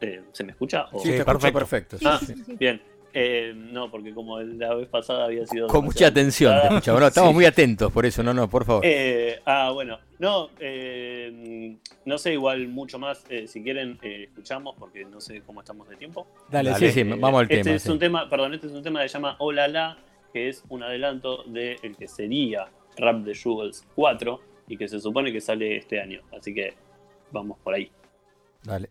Eh, ¿Se me escucha? O- Sí, escucho perfecto. perfecto. sí, Ah, sí. bien. Eh, no, porque como la vez pasada había sido... Con mucha atención te. No, estamos Sí. muy atentos por eso, no, no, por favor. Eh, ah, bueno, no, eh, no sé, igual mucho más, eh, si quieren, eh, escuchamos, porque no sé cómo estamos de tiempo. Dale, dale. sí, sí, Eh, vamos al este tema. Es sí. un tema, perdón, este es un tema que se llama Hola La, que es un adelanto del el que sería Rap de Jewels 4 y que se supone que sale este año. Así que vamos por ahí. Dale.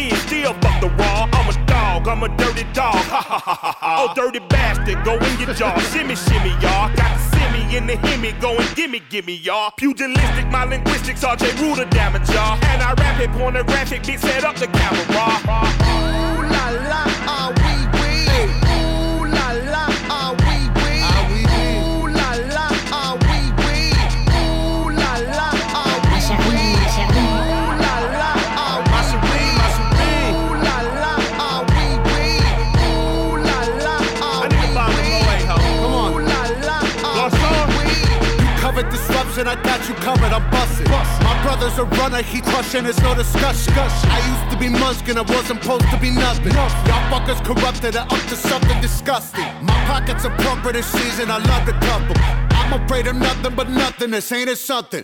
fish. Still fuck the raw. I'm a dog, I'm a dirty dog. Ha ha ha ha. Oh, dirty bastard, go in your jaw. shimmy, shimmy, y'all. Got the semi in the hemi, go and gimme, gimme, y'all. Pugilistic, my linguistics, RJ Ruler damage, y'all. And I rap it, pornographic, bitch, set up the camera. Ooh la la, ah wee My brother's a runner, he crushing, it's no discussion. I used to be Munchkin, I wasn't supposed to be nothing. Y'all fuckers corrupted and up to something disgusting. My pockets are plumper this season, I love cup 'em. I'm afraid of nothing but nothing, this ain't it something.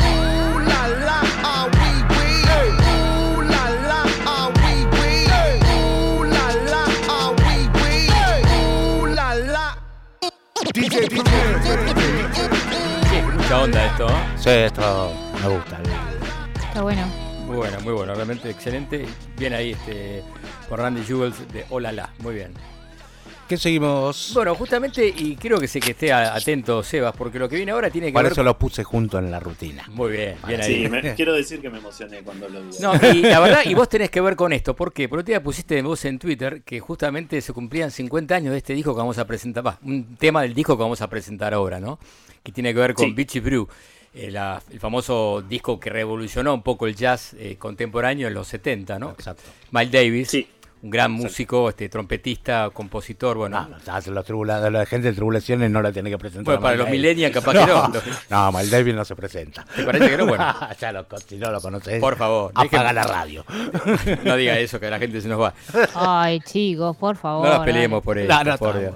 Ooh la la, ah wee wee. Ooh la la, ah wee wee. Ooh la la, ah wee wee. Ooh la la. DJ Sí, mucha onda esto, ¿eh? Sí, esto me gusta. Está bueno. Muy bueno, muy bueno, realmente excelente. Bien ahí este por Randy Jewels de Hola La, muy bien. ¿Qué seguimos? Bueno, justamente, y creo que sé que esté atento Sebas, porque lo que viene ahora tiene que Por ver eso lo puse junto en la rutina. Muy bien, bien ahí. Sí, me- quiero decir que me emocioné cuando lo vi. No, y la verdad, y vos tenés que ver con esto, ¿por qué? Porque otro día pusiste vos en Twitter que justamente se cumplían 50 años de este disco que vamos a presentar, va, un tema del disco que vamos a presentar ahora, ¿no? Que tiene que ver con Sí. Beachy Brew, eh, el famoso disco que revolucionó un poco el jazz eh, contemporáneo en los 70, ¿no? Exacto. Miles Davis, Sí. Un gran músico, este trompetista, compositor, bueno. No, no, los tribula- la gente de tribulaciones no la tiene que presentar. Bueno, para los millennials capaz que no. No, Miles Davis no se presenta. ¿Te parece que no? Bueno. ya lo, si no lo conoces. Por favor, Apaga dejen- la radio. no diga eso, que la gente se nos va. Ay, chicos, por favor. No nos peleemos por eso. No, no por. Dios.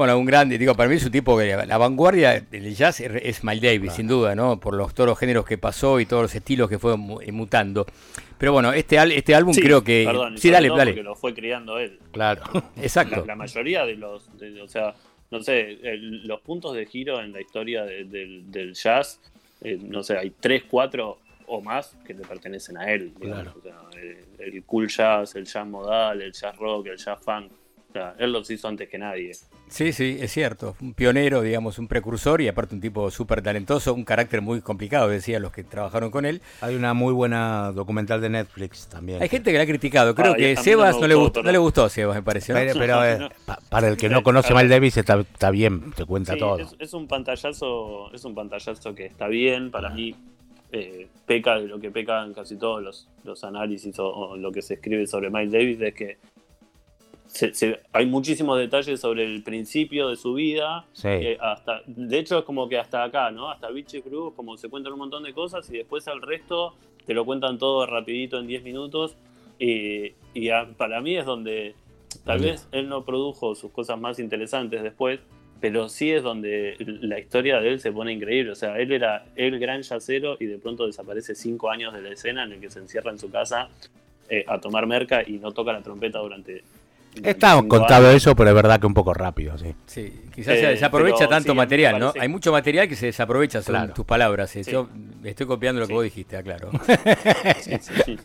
Bueno, un grande, digo, para mí es un tipo que la vanguardia del jazz es, es Miles Davis, sin duda, ¿no? Por los, todos los géneros que pasó y todos los estilos que fue eh, mutando. Pero bueno, este, al- este álbum Sí, creo que... Perdón, sí, dale, todo dale. Porque lo fue criando él. Claro. Exacto. La, la mayoría de los, de- o sea, no sé, el- los puntos de giro en la historia de- del, del jazz, eh, no sé, hay tres, cuatro o más que le pertenecen a él. digamos. O sea, el, el cool jazz, el jazz modal, el jazz rock, el jazz funk. O sea, él los hizo antes que nadie. Sí, sí, es cierto. Un pionero, digamos, un precursor y aparte un tipo súper talentoso, un carácter muy complicado, decían los que trabajaron con él. Hay una muy buena documental de Netflix también. Hay gente que la ha criticado. Creo Ah, que no Sebas no, le gustó, gustó, no le gustó a Sebas, me parece. ¿no? Pero, pero, eh, pa- para el que no conoce. Miles Davis está, está bien, te cuenta Sí, todo. Es, es un pantallazo, es un pantallazo que está bien, para mí eh, peca de lo que pecan casi todos los, los análisis o, o lo que se escribe sobre Miles Davis, es que se- se- hay muchísimos detalles sobre el principio de su vida. Sí. eh, hasta, de hecho, es como que hasta acá, ¿no? Hasta Beaches Cruz, como se cuentan un montón de cosas y después al resto te lo cuentan todo rapidito en 10 minutos. Y, y a- para mí es donde tal vez él no produjo sus cosas más interesantes después, pero sí es donde la historia de él se pone increíble. O sea, él era el gran yacero y de pronto desaparece cinco años de la escena en el que se encierra en su casa eh, a tomar merca y no toca la trompeta durante. Cinco contado eso, pero es verdad que un poco rápido, sí. Sí, quizás se Eh, desaprovecha pero tanto sí, material, ¿no? Hay mucho material que se desaprovecha según Claro. tus palabras. eh. Sí. Yo estoy copiando lo que Sí. vos dijiste, aclaro. Sí, sí, sí.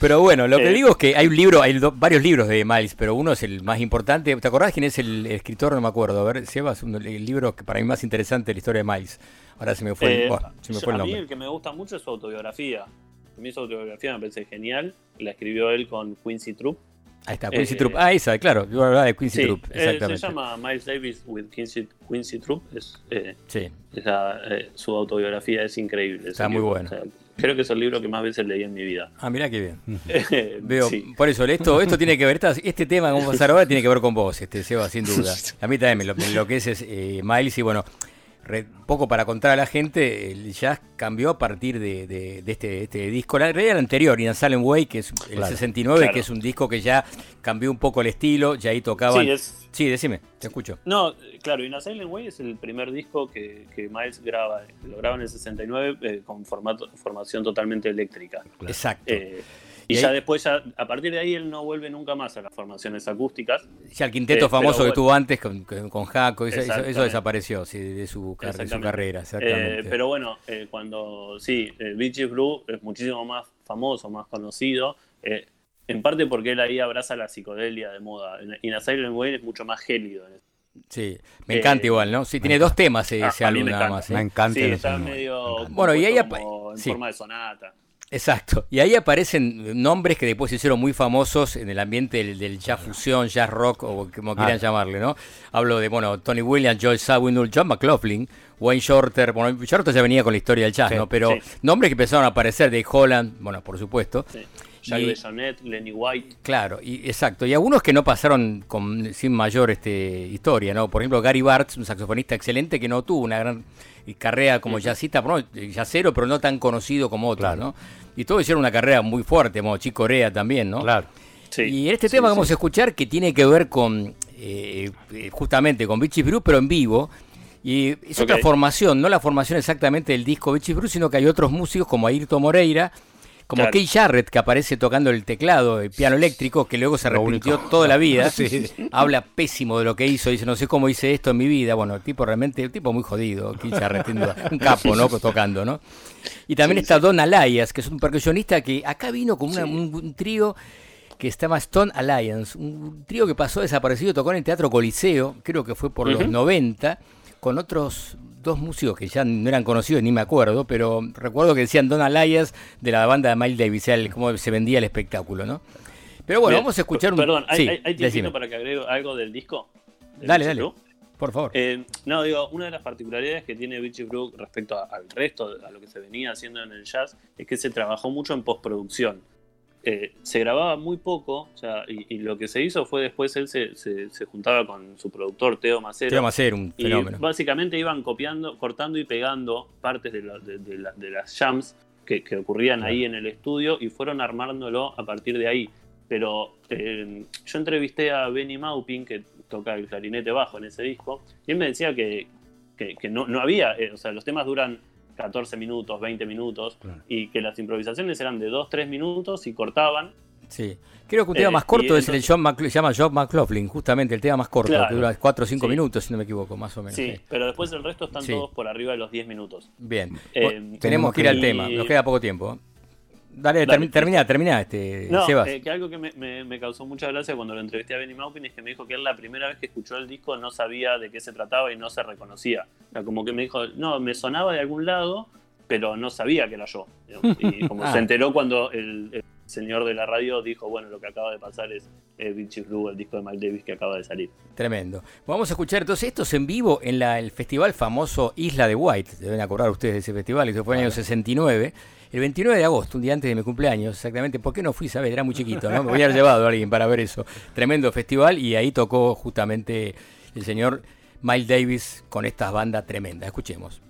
Pero bueno, lo que Eh. digo es que hay un libro, hay do- varios libros de Miles, pero uno es el más importante. ¿Te acordás quién es el escritor? No me acuerdo. A ver, Sebas, un- el libro que para mí más interesante de la historia de Miles. Ahora se me fue, el, Eh, se me yo- fue el a mí nombre. el que me gusta mucho es su autobiografía. A mí su autobiografía me parece genial. La escribió él con Quincy Troop. Ahí está, Quincy eh, Troop. Ah, esa, claro. Yo hablaba de Quincy Sí, Troop, eh, se exactamente. llama Miles Davis with Quincy, Quincy Troop. Es, eh, Sí. eh, su autobiografía es increíble. Está muy bueno. O sea, creo que es el libro que más veces leí en mi vida. Ah, mirá qué bien. Eh, Veo, sí. por eso, esto, esto tiene que ver, este tema que vamos a pasar ahora tiene que ver con vos, este Seba, sin duda. A mí también, me lo, me lo que es, es eh, Miles, y bueno, poco para contar a la gente, el jazz cambió a partir de, de- de este, este disco, la realidad el anterior, In Salem Way, que es el Claro. 69, Claro. que es un disco que ya cambió un poco el estilo, ya ahí tocaban... Sí, es- Sí, decime, te escucho. No, claro, In Silent Way es el primer disco que, que Miles graba. Lo graba en el 69 eh, con formato, formación totalmente eléctrica. Exacto. Eh, y, Y ya ahí- después, ya, a partir de ahí, él no vuelve nunca más a las formaciones acústicas. Ya el quinteto Eh, famoso que tuvo antes con, con, Jaco, eso, desapareció sí, de, su, car- de su Exactamente. carrera, exactamente. Eh, pero bueno, eh, cuando sí, Beaches Blue es muchísimo más famoso, más conocido, en parte porque él ahí abraza la psicodelia de moda. En- In a Silent Way es mucho más gélido. en Sí, me Eh, encanta igual, ¿no? Sí, tiene dos temas Ah, ese álbum me nada encanta. más. ¿eh? Me encanta Sí, en está medio. Bueno, y ahí en sí. forma de sonata. Exacto. Y ahí aparecen nombres que después se hicieron muy famosos en el ambiente del, del jazz fusión, jazz rock o como quieran Ah. llamarle, ¿no? Hablo de, bueno, Tony Williams, Joy Zawinul, John McLaughlin, Wayne Shorter. Bueno, Shorter ya venía con la historia del jazz, Sí, ¿no? Pero sí. nombres que empezaron a aparecer, de Holland, bueno, por supuesto. Sí. Jack Y- DeJohnette, Lenny White. Claro, y, exacto. Y algunos que no pasaron con, sin mayor este, historia, ¿no? Por ejemplo, Gary Bartz, un saxofonista excelente que no tuvo una gran carrera como jazzista, no, jazzero, pero no tan conocido como otros, Claro. ¿no? Y todos hicieron una carrera muy fuerte, como Chico Corea también, ¿no? Claro. Sí. Y en este Sí, tema sí. vamos a escuchar que tiene que ver con, eh, eh, justamente con Beachy Brew, pero en vivo. Y es otra formación, no la formación exactamente del disco Beachy Brew, sino que hay otros músicos como Ayrton Moreira, como Claro. Jarrett, que aparece tocando el teclado, el piano eléctrico, que luego se arrepintió toda la vida. Sí. Habla pésimo de lo que hizo, dice, no sé cómo hice esto en mi vida. Bueno, el tipo realmente, el tipo muy jodido, Keith Jarrett, un capo, ¿no? Tocando, ¿no? Y también Sí, está sí. Don Alayas, que es un percusionista que acá vino con una- un, un trío que se llama Stone Alliance, un trío que pasó desaparecido, tocó en el Teatro Coliseo, creo que fue por los Ujú. 90, con otros dos músicos que ya no eran conocidos ni me acuerdo, pero recuerdo que decían Don Alayas de la banda de Miles Davis, el- cómo se vendía el espectáculo, ¿no? Pero bueno, vamos a escuchar un... Perdón, ¿hay, sí, hay, hay tiempito para que agregue algo del disco? ¿Del Dale, dale, por favor. Eh, no, digo, una de las particularidades que tiene Beachy Brew respecto a- al resto, a lo que se venía haciendo en el jazz, es que se trabajó mucho en postproducción. Eh, se grababa muy poco, o sea, y, y lo que se hizo fue después él se, se- se juntaba con su productor Teo Macero. Teo Macero, un y fenómeno. básicamente iban copiando, cortando y pegando partes de, la- de- de la- de las jams que, que ocurrían ahí en el estudio y fueron armándolo a partir de ahí. Pero eh, yo entrevisté a Benny Maupin, que toca el clarinete bajo en ese disco, y él me decía que, que- que no, no había, eh, o sea, los temas duran 14 minutos, 20 minutos, Claro. y que las improvisaciones eran de 2, 3 minutos y cortaban. Sí. Creo que un tema Eh, más corto es el entonces- John McLaughlin, se llama John McLaughlin, justamente el tema más corto, Claro. que dura 4 o 5 Sí. minutos, si no me equivoco, más o menos. Sí, sí. pero después el resto están Sí. todos por arriba de los 10 minutos. Bien. Eh, tenemos que ir al y- tema, nos queda poco tiempo. Dale, Dale. termi- termina, termina, este, No, Sebas. eh, que algo que me, me- me causó mucha gracia cuando lo entrevisté a Benny Maupin es que me dijo que él la primera vez que escuchó el disco no sabía de qué se trataba y no se reconocía. O sea, como que me dijo, no, me sonaba de algún lado, pero no sabía que era yo. Y como Ah. se enteró cuando el, el señor de la radio dijo, bueno, lo que acaba de pasar es eh, Beachy Blue, el disco de Mike Davis que acaba de salir. Tremendo. Vamos a escuchar entonces estos en vivo en la- el festival famoso Isla de White. Deben acordar ustedes de ese festival, eso fue en el año 69. El 29 de agosto, un día antes de mi cumpleaños, exactamente. ¿Por qué no fui, sabes? Era muy chiquito, ¿no? Me voy a haber llevado a alguien para ver eso. Tremendo festival y ahí tocó justamente el señor Miles Davis con estas bandas tremendas. Escuchemos.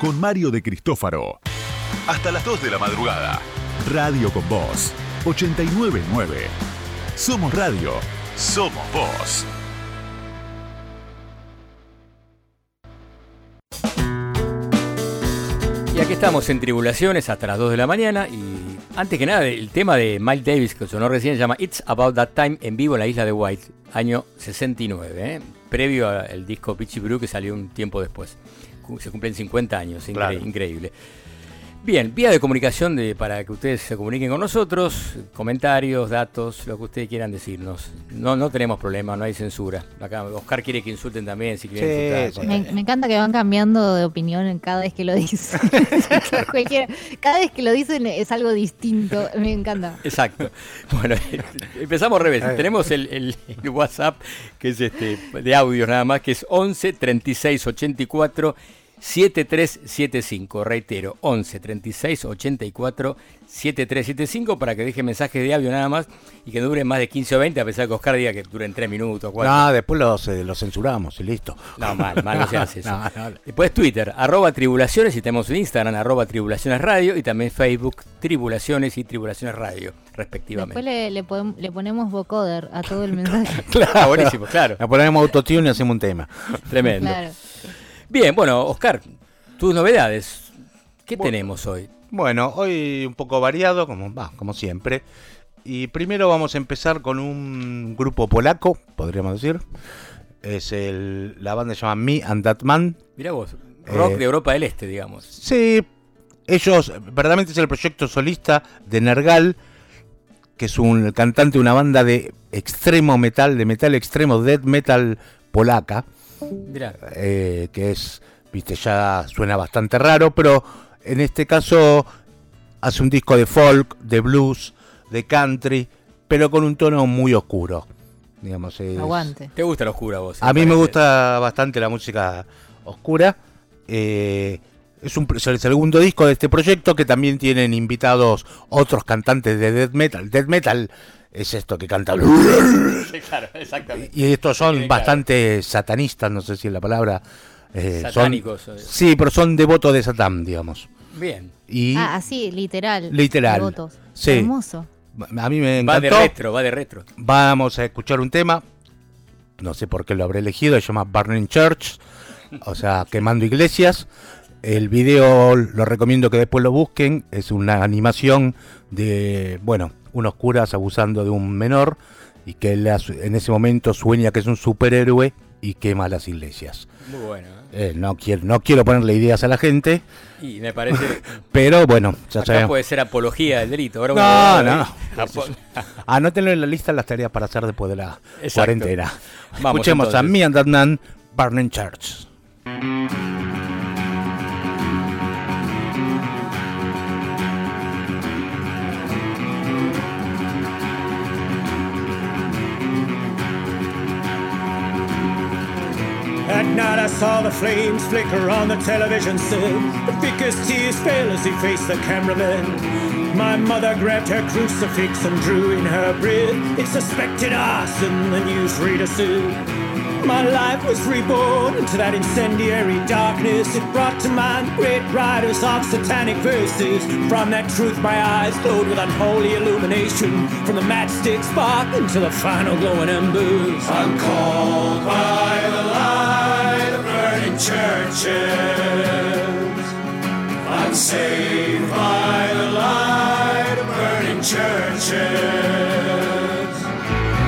Con Mario de Cristófaro. Hasta las 2 de la madrugada. Radio con Voz. 899. Somos radio. Somos voz. Y aquí estamos en Tribulaciones hasta las 2 de la mañana y antes que nada el tema de Miles Davis que sonó recién se llama It's About That Time en vivo en la isla de White, año 69, ¿eh? previo al disco Pitchy Brew que salió un tiempo después. Se cumplen 50 años, incre- Claro. increíble. Bien, vía de comunicación de, para que ustedes se comuniquen con nosotros, comentarios, datos, lo que ustedes quieran decirnos. No, no tenemos problema, no hay censura. Acá Oscar quiere que insulten también si quieren Sí, insultar. Me, me encanta que van cambiando de opinión cada vez que lo dicen. Cada vez que lo dicen es algo distinto. Me encanta. Exacto. Bueno, empezamos al revés. Ahí. Tenemos el, el- el WhatsApp, que es este de audio nada más, que es 11 36 84 7375. Reitero, 11 36 84 7375 para que dejen mensajes de audio nada más y que duren más de 15 o 20, a pesar que Oscar diga que duren 3 minutos, 4. No, después los, eh, los censuramos y listo. No, mal, mal no se hace eso. No, no, no. Después Twitter, arroba tribulaciones y tenemos un Instagram, arroba tribulaciones radio y también Facebook, tribulaciones y tribulaciones radio, respectivamente. Después le, le podem- le ponemos vocoder a todo el mensaje. Claro, buenísimo, claro. Le ponemos autotune y hacemos un tema. Tremendo. Claro. Bien, bueno, Oscar, tus novedades. ¿Qué tenemos hoy? Bueno, hoy un poco variado, como, va, como siempre. Y primero vamos a empezar con un grupo polaco, podríamos decir. Es el, la banda se llama Me and That Man. Mirá vos, rock Eh, de Europa del Este, digamos. Sí, ellos, verdaderamente es el proyecto solista de Nergal, que es un cantante de una banda de extremo metal, de metal extremo, death metal polaca. Mirá, eh, que es, viste, ya suena bastante raro, pero en este caso hace un disco de folk, de blues, de country, pero con un tono muy oscuro. Digamos, es- Aguante. te gusta la oscura vos. A mí me gusta bastante la música oscura. eh, es, un, es el segundo disco de este proyecto que también tienen invitados otros cantantes de death metal. Death metal es esto que canta. Sí, claro, exactamente. Y estos son claro. bastante satanistas, no sé si es la palabra. eh, son- Satánicos, eh. sí, pero son devotos de Satán, digamos. Bien. Y Ah, así, literal. Literal. Devotos. Sí. Hermoso. a mí me Va de encantó. retro, va de retro. Vamos a escuchar un tema. No sé por qué lo habré elegido. Se llama Burning Church. O sea, quemando iglesias. El video lo recomiendo que después lo busquen. Es una animación de, bueno, unos curas abusando de un menor. Y que él a en ese momento sueña que es un superhéroe y quema las iglesias. Muy bueno. ¿eh? Eh, no, quiero, no quiero ponerle ideas a la gente. Y me parece. Pero bueno, ya acá sabemos. puede ser apología del delito. Ahora No, no. Apo- Anótenlo en la lista las tareas para hacer después de la Exacto. cuarentena. Vamos, Escuchemos a entonces. Me and That Man, Burning Church. At night I saw the flames flicker on the television set. The vicar's tears fell as he faced the cameraman. My mother grabbed her crucifix and drew in her breath. It suspected arson, the newsreader said. My life was reborn into that incendiary darkness. It brought to mind great writers of satanic verses. From that truth, my eyes glowed with unholy illumination. From the matchstick spark until the final glowing embers. I'm called by the light of burning churches. I'm saved by the light of burning churches.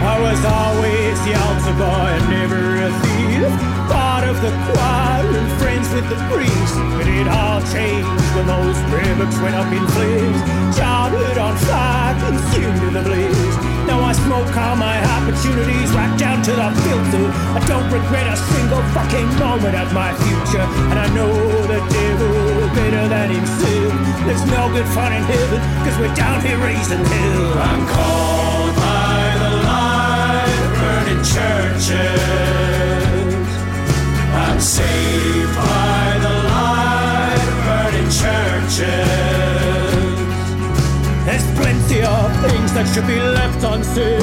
I was always the altar boy never a thief. Part of the choir and friends with the priest. But it all changed when those prayer books went up in flames. Childhood on fire, consumed in the blaze. Now I smoke all my opportunities right down to the filter. I don't regret a single fucking moment of my future. And I know the devil better than himself. There's no good fun in heaven, cause we're down here raising hell. I'm called churches. I'm saved by the light burning churches. There's plenty of things that should be left unsaid.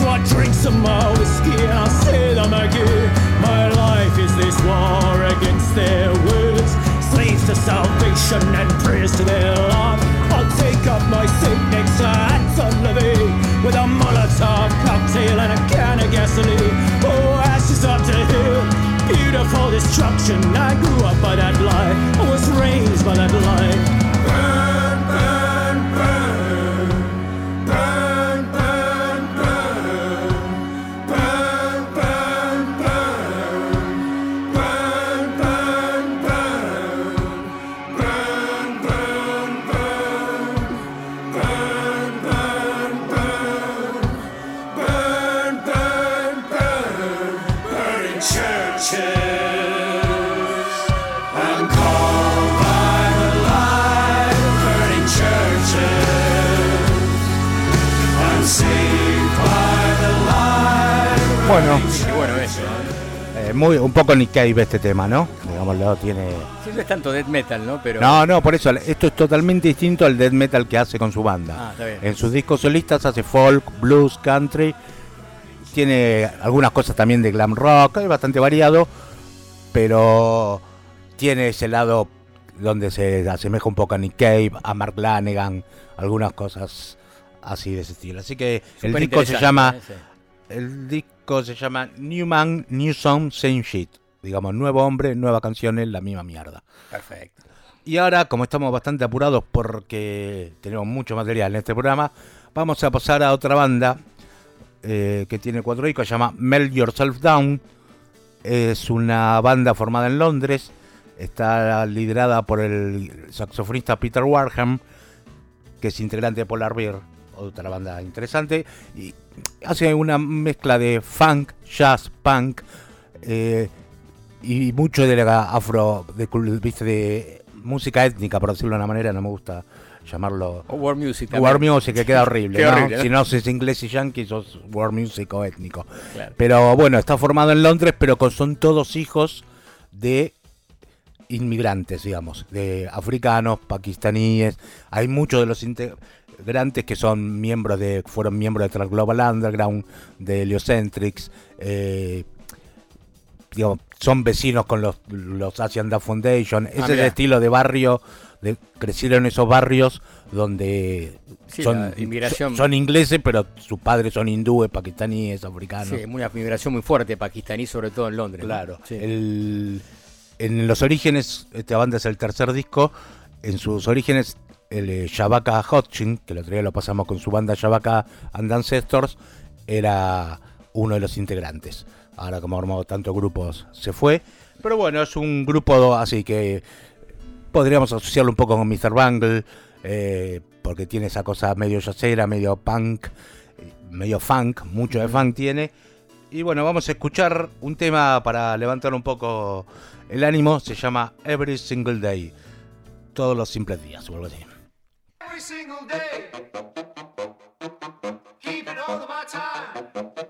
So I drink some more whiskey and I say them again. My life is this war against their words. Slaves to salvation and prayers to their love. I'll take up my seat next to Hudson Levy with a Molotov steel and a can of gasoline. Oh, ashes up to hill. Beautiful destruction. I grew up by that lie. I was raised by that lie. Bueno, Qué bueno eso. eh, muy, un poco Nick Cave este tema, ¿no? Digámoslo, tiene... Sí, no es tanto death metal, ¿no? Pero No, no, por eso, esto es totalmente distinto al death metal que hace con su banda. Ah, está bien. En sus discos solistas hace folk, blues, country. Tiene algunas cosas también de glam rock, es bastante variado, pero tiene ese lado donde se asemeja un poco a Nick Cave, a Mark Lanegan, algunas cosas así de ese estilo. Así que el disco se llama ¿eh? El disco se llama New Man, New Song, Same Shit. Digamos, nuevo hombre, nueva canciones, la misma mierda. Perfecto. Y ahora, como estamos bastante apurados porque tenemos mucho material en este programa, vamos a pasar a otra banda eh, que tiene cuatro discos, se llama Melt Yourself Down. Es una banda formada en Londres, está liderada por el saxofonista Peter Warham, que es integrante de Polar Bear, otra banda interesante, y hace una mezcla de funk, jazz, punk, eh, y mucho de la afro, de, viste, de música étnica, por decirlo de una manera, no me gusta llamarlo O War Music War también. Music, que queda horrible, Queda ¿no? horrible, ¿no? Si no sos inglés y yankee, sos War Music o étnico. Claro. Pero bueno, está formado en Londres, pero con- son todos hijos de inmigrantes, digamos, de africanos, pakistaníes. Hay muchos de los integrantes que son miembros de, fueron miembros de Trans Global Underground, de Heliocentrics, eh, digamos, son vecinos con los, los Asian Dub Foundation. Ese es el Ah, estilo de barrio, de, crecieron en esos barrios donde Sí, son, inmigración. son, ingleses, pero sus padres son hindúes, pakistaníes, africanos. Sí, una migración muy fuerte pakistaní, sobre todo en Londres. ¿no? Claro. Sí. El- en los orígenes, esta banda es el tercer disco. En sus orígenes, el eh, Shabaka Hotchin, que el otro día lo pasamos con su banda Shabaka and Ancestors, era uno de los integrantes. Ahora, como ha armado tantos grupos, se fue. Pero bueno, es un grupo así que podríamos asociarlo un poco con Mr. Bungle, eh, porque tiene esa cosa medio yacera, medio punk, eh, medio funk, mucho de funk tiene. Y bueno, vamos a escuchar un tema para levantar un poco el ánimo, se llama Every Single Day, todos los simples días, o algo así. Every single day, keeping all of my time.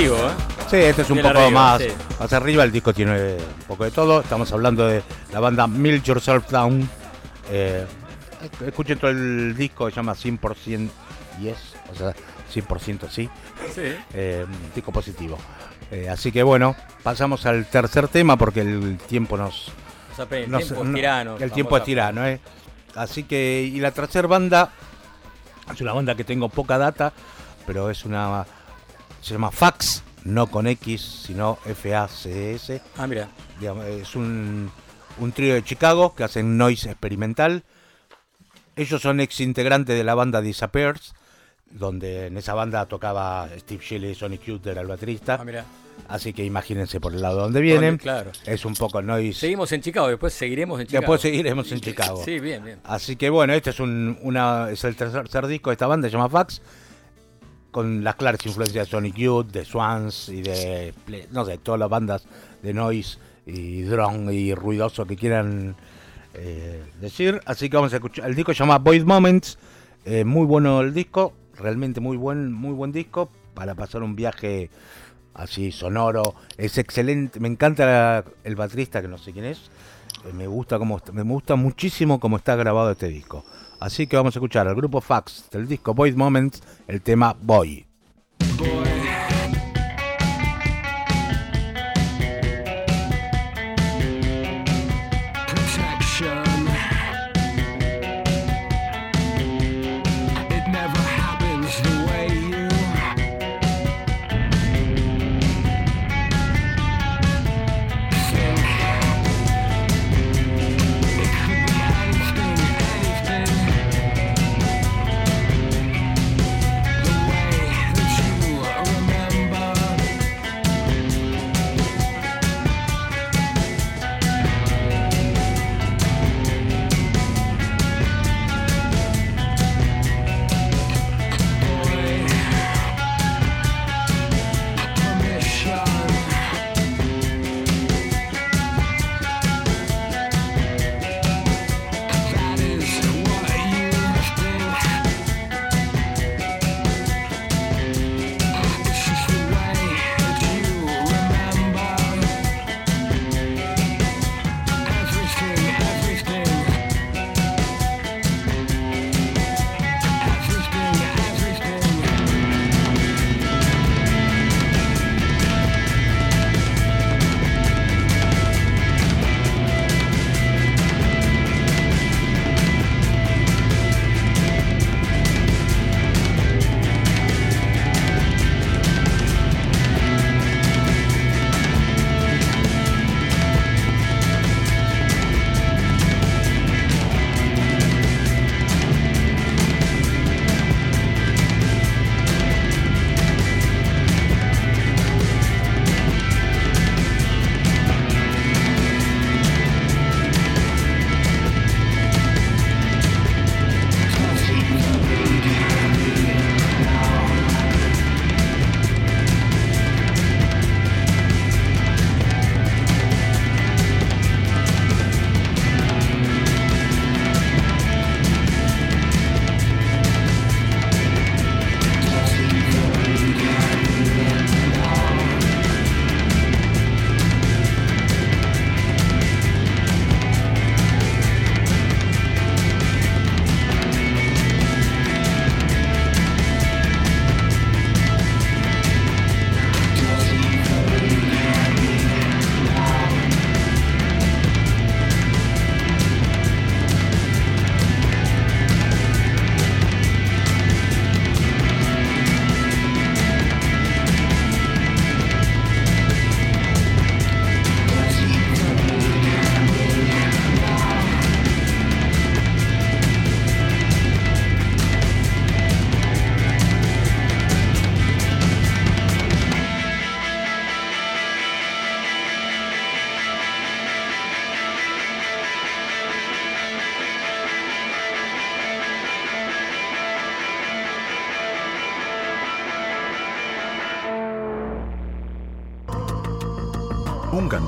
Festivo, ¿eh? Sí, este es un poco arriba, más, sí. más arriba. El disco tiene un poco de todo. Estamos hablando de la banda Milk Yourself Down. Eh, escuchen todo el disco, se llama 100% Yes, o sea, 100% sí. Sí. Eh, un disco positivo. Eh, así que bueno, pasamos al tercer tema porque el tiempo nos. O sea, el nos- tiempo es no- tirano. El tiempo es tirano, ¿eh? Así que, y la tercera banda es una banda que tengo poca data, pero es una. Se llama Fax, no con X, sino F-A-C-S. Ah, mira. Digamos, es un, un trío de Chicago que hacen noise experimental. Ellos son ex integrantes de la banda Disappears, donde en esa banda tocaba Steve Shelley, Sonic Youth era el baterista. Ah, mira. Así que imagínense por el lado donde vienen. Claro. Es un poco noise. Seguimos en Chicago, después seguiremos en Chicago. Después seguiremos en Chicago. Sí, bien, bien. Así que bueno, este es un una es el tercer disco de esta banda, se llama Fax, con las claras influencias de Sonic Youth, de Swans y de no sé, todas las bandas de noise y drone y ruidoso que quieran eh, decir. Así que vamos a escuchar. El disco se llama Void Moments, eh, muy bueno el disco, realmente muy buen muy buen disco para pasar un viaje así sonoro. Es excelente, me encanta el baterista que no sé quién es. Eh, Me gusta está- me gusta muchísimo cómo está grabado este disco. Así que vamos a escuchar al grupo Fax del disco Void Moments el tema Boy.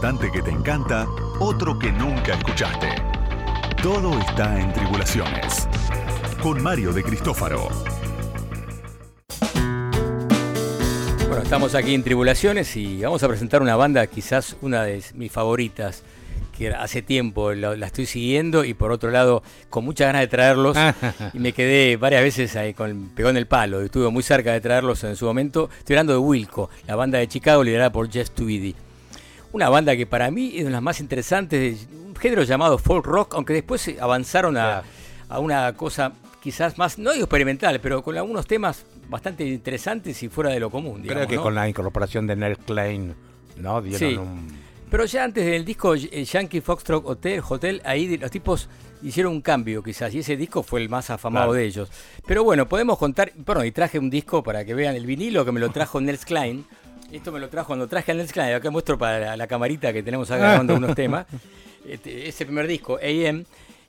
Cantante que te encanta, otro que nunca escuchaste. Todo está en Tribulaciones. Con Mario de Cristófaro. Bueno, estamos aquí en Tribulaciones y vamos a presentar una banda, quizás una de mis favoritas, que hace tiempo la, la estoy siguiendo y por otro lado con muchas ganas de traerlos y me quedé varias veces ahí con pegó en el palo, estuve muy cerca de traerlos en su momento. Estoy hablando de Wilco, la banda de Chicago liderada por Jeff Tweedy. Una banda que para mí es de las más interesantes, de un género llamado folk rock, aunque después avanzaron a, a una cosa quizás más, no digo experimental, pero con algunos temas bastante interesantes y fuera de lo común. Creo digamos, que ¿no? con la incorporación de Nell Klein, ¿no? Dieron Sí. un... Pero ya antes del disco eh, Yankee Foxtrot Hotel, Hotel, ahí los tipos hicieron un cambio quizás, y ese disco fue el más afamado Claro. de ellos. Pero bueno, podemos contar, bueno, y traje un disco para que vean el vinilo que me lo trajo Nels Klein. Esto me lo trajo cuando traje a Nels Klein, acá muestro para la, la camarita que tenemos acá grabando unos temas. Este, ese primer disco, AM,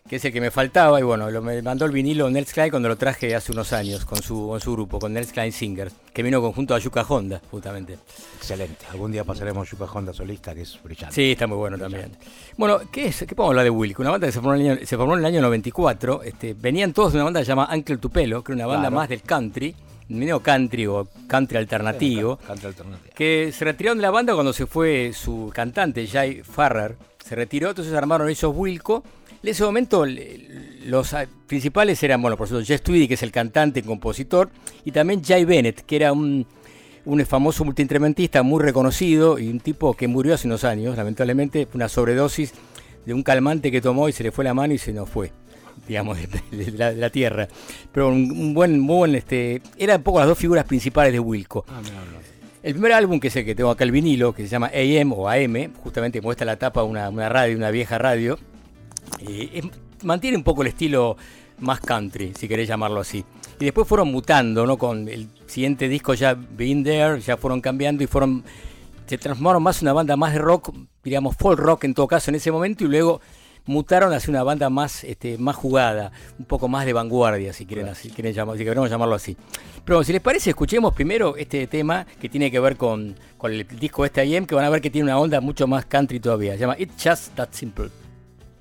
que es el que me faltaba, y bueno, lo, me mandó el vinilo Nels Klein cuando lo traje hace unos años con su, con su grupo, con Nels Klein Singers, que vino conjunto a Yuka Honda, justamente. Excelente. Algún día pasaremos Yuka Honda solista, que es brillante. Sí, está muy bueno también. Bueno, ¿qué es? ¿Qué podemos hablar de Wilco? Una banda que se formó en el año, se formó en el año 94. Este, venían todos de una banda llamada Uncle Tupelo, que era una banda Claro. más del country, medio country o country alternativo. Canta alternativo. Que se retiraron de la banda cuando se fue su cantante, Jay Farrer. Se retiró, entonces armaron ellos Wilco. En ese momento los ah, principales eran, bueno, por supuesto, Jess Tweedy, que es el cantante y compositor, y también Jay Bennett, que era un, un famoso multiinstrumentista muy reconocido y un tipo que murió hace unos años, lamentablemente, una sobredosis de un calmante que tomó y se le fue la mano y se nos fue, digamos, de, la, de la tierra. Pero un, buen, muy buen, este, eran un poco las dos figuras principales de Wilco. El primer álbum, que el que tengo acá el vinilo, que se llama AM o AM, justamente muestra la tapa una, una radio, una vieja radio, eh, es- mantiene un poco el estilo más country, si querés llamarlo así. Y después fueron mutando, ¿no? Con el siguiente disco ya Being There, ya fueron cambiando y fueron se transformaron más en una banda más de rock, digamos folk rock en todo caso en ese momento y luego mutaron hacia una banda más este, más jugada, un poco más de vanguardia, si quieren así, quieren llamar- si queremos llamarlo así. Pero si les parece, escuchemos primero este tema que tiene que ver con, con el disco este IM, que van a ver que tiene una onda mucho más country todavía. Se llama It's Just That Simple.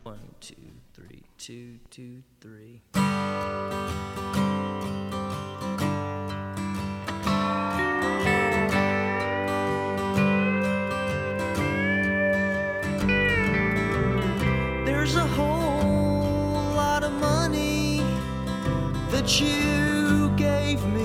One, two, three, two, two, three. There's a whole lot of money that you gave me.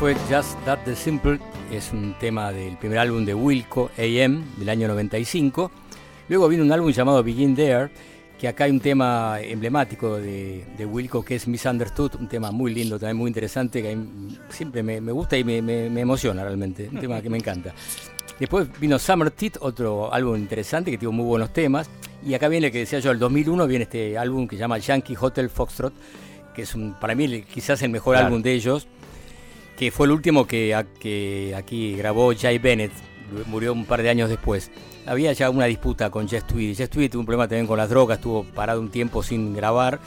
Fue Just That The Simple, es un tema del primer álbum de Wilco, AM, del año 95. Luego vino un álbum llamado Begin There, que acá hay un tema emblemático de, de Wilco que es Misunderstood, un tema muy lindo, también muy interesante, que siempre me, me gusta y me, me- me emociona realmente, un tema que me encanta. Después vino Summer Teeth, otro álbum interesante que tuvo muy buenos temas. Y acá viene el que decía yo, el 2001 viene este álbum que se llama Yankee Hotel Foxtrot, que es un, para mí quizás el mejor Claro. álbum de ellos, que fue el último que, a- que aquí grabó Jay Bennett, murió un par de años después. Había ya una disputa con Jess Tweedy. Jess Tweedy tuvo un problema también con las drogas, estuvo parado un tiempo sin grabar.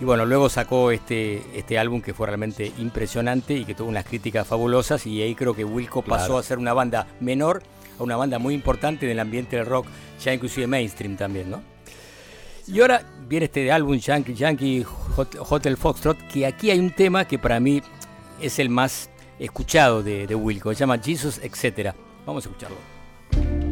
Y bueno, luego sacó este, este álbum que fue realmente impresionante y que tuvo unas críticas fabulosas. Y ahí creo que Wilco pasó a ser una banda menor a una banda muy importante en el ambiente del rock, ya inclusive mainstream también, ¿no? Y ahora viene este álbum Yankee, Yankee Hot- Hotel Foxtrot, que aquí hay un tema que para mí es el más escuchado de, de Wilco, se llama Jesus, etc. Vamos a escucharlo.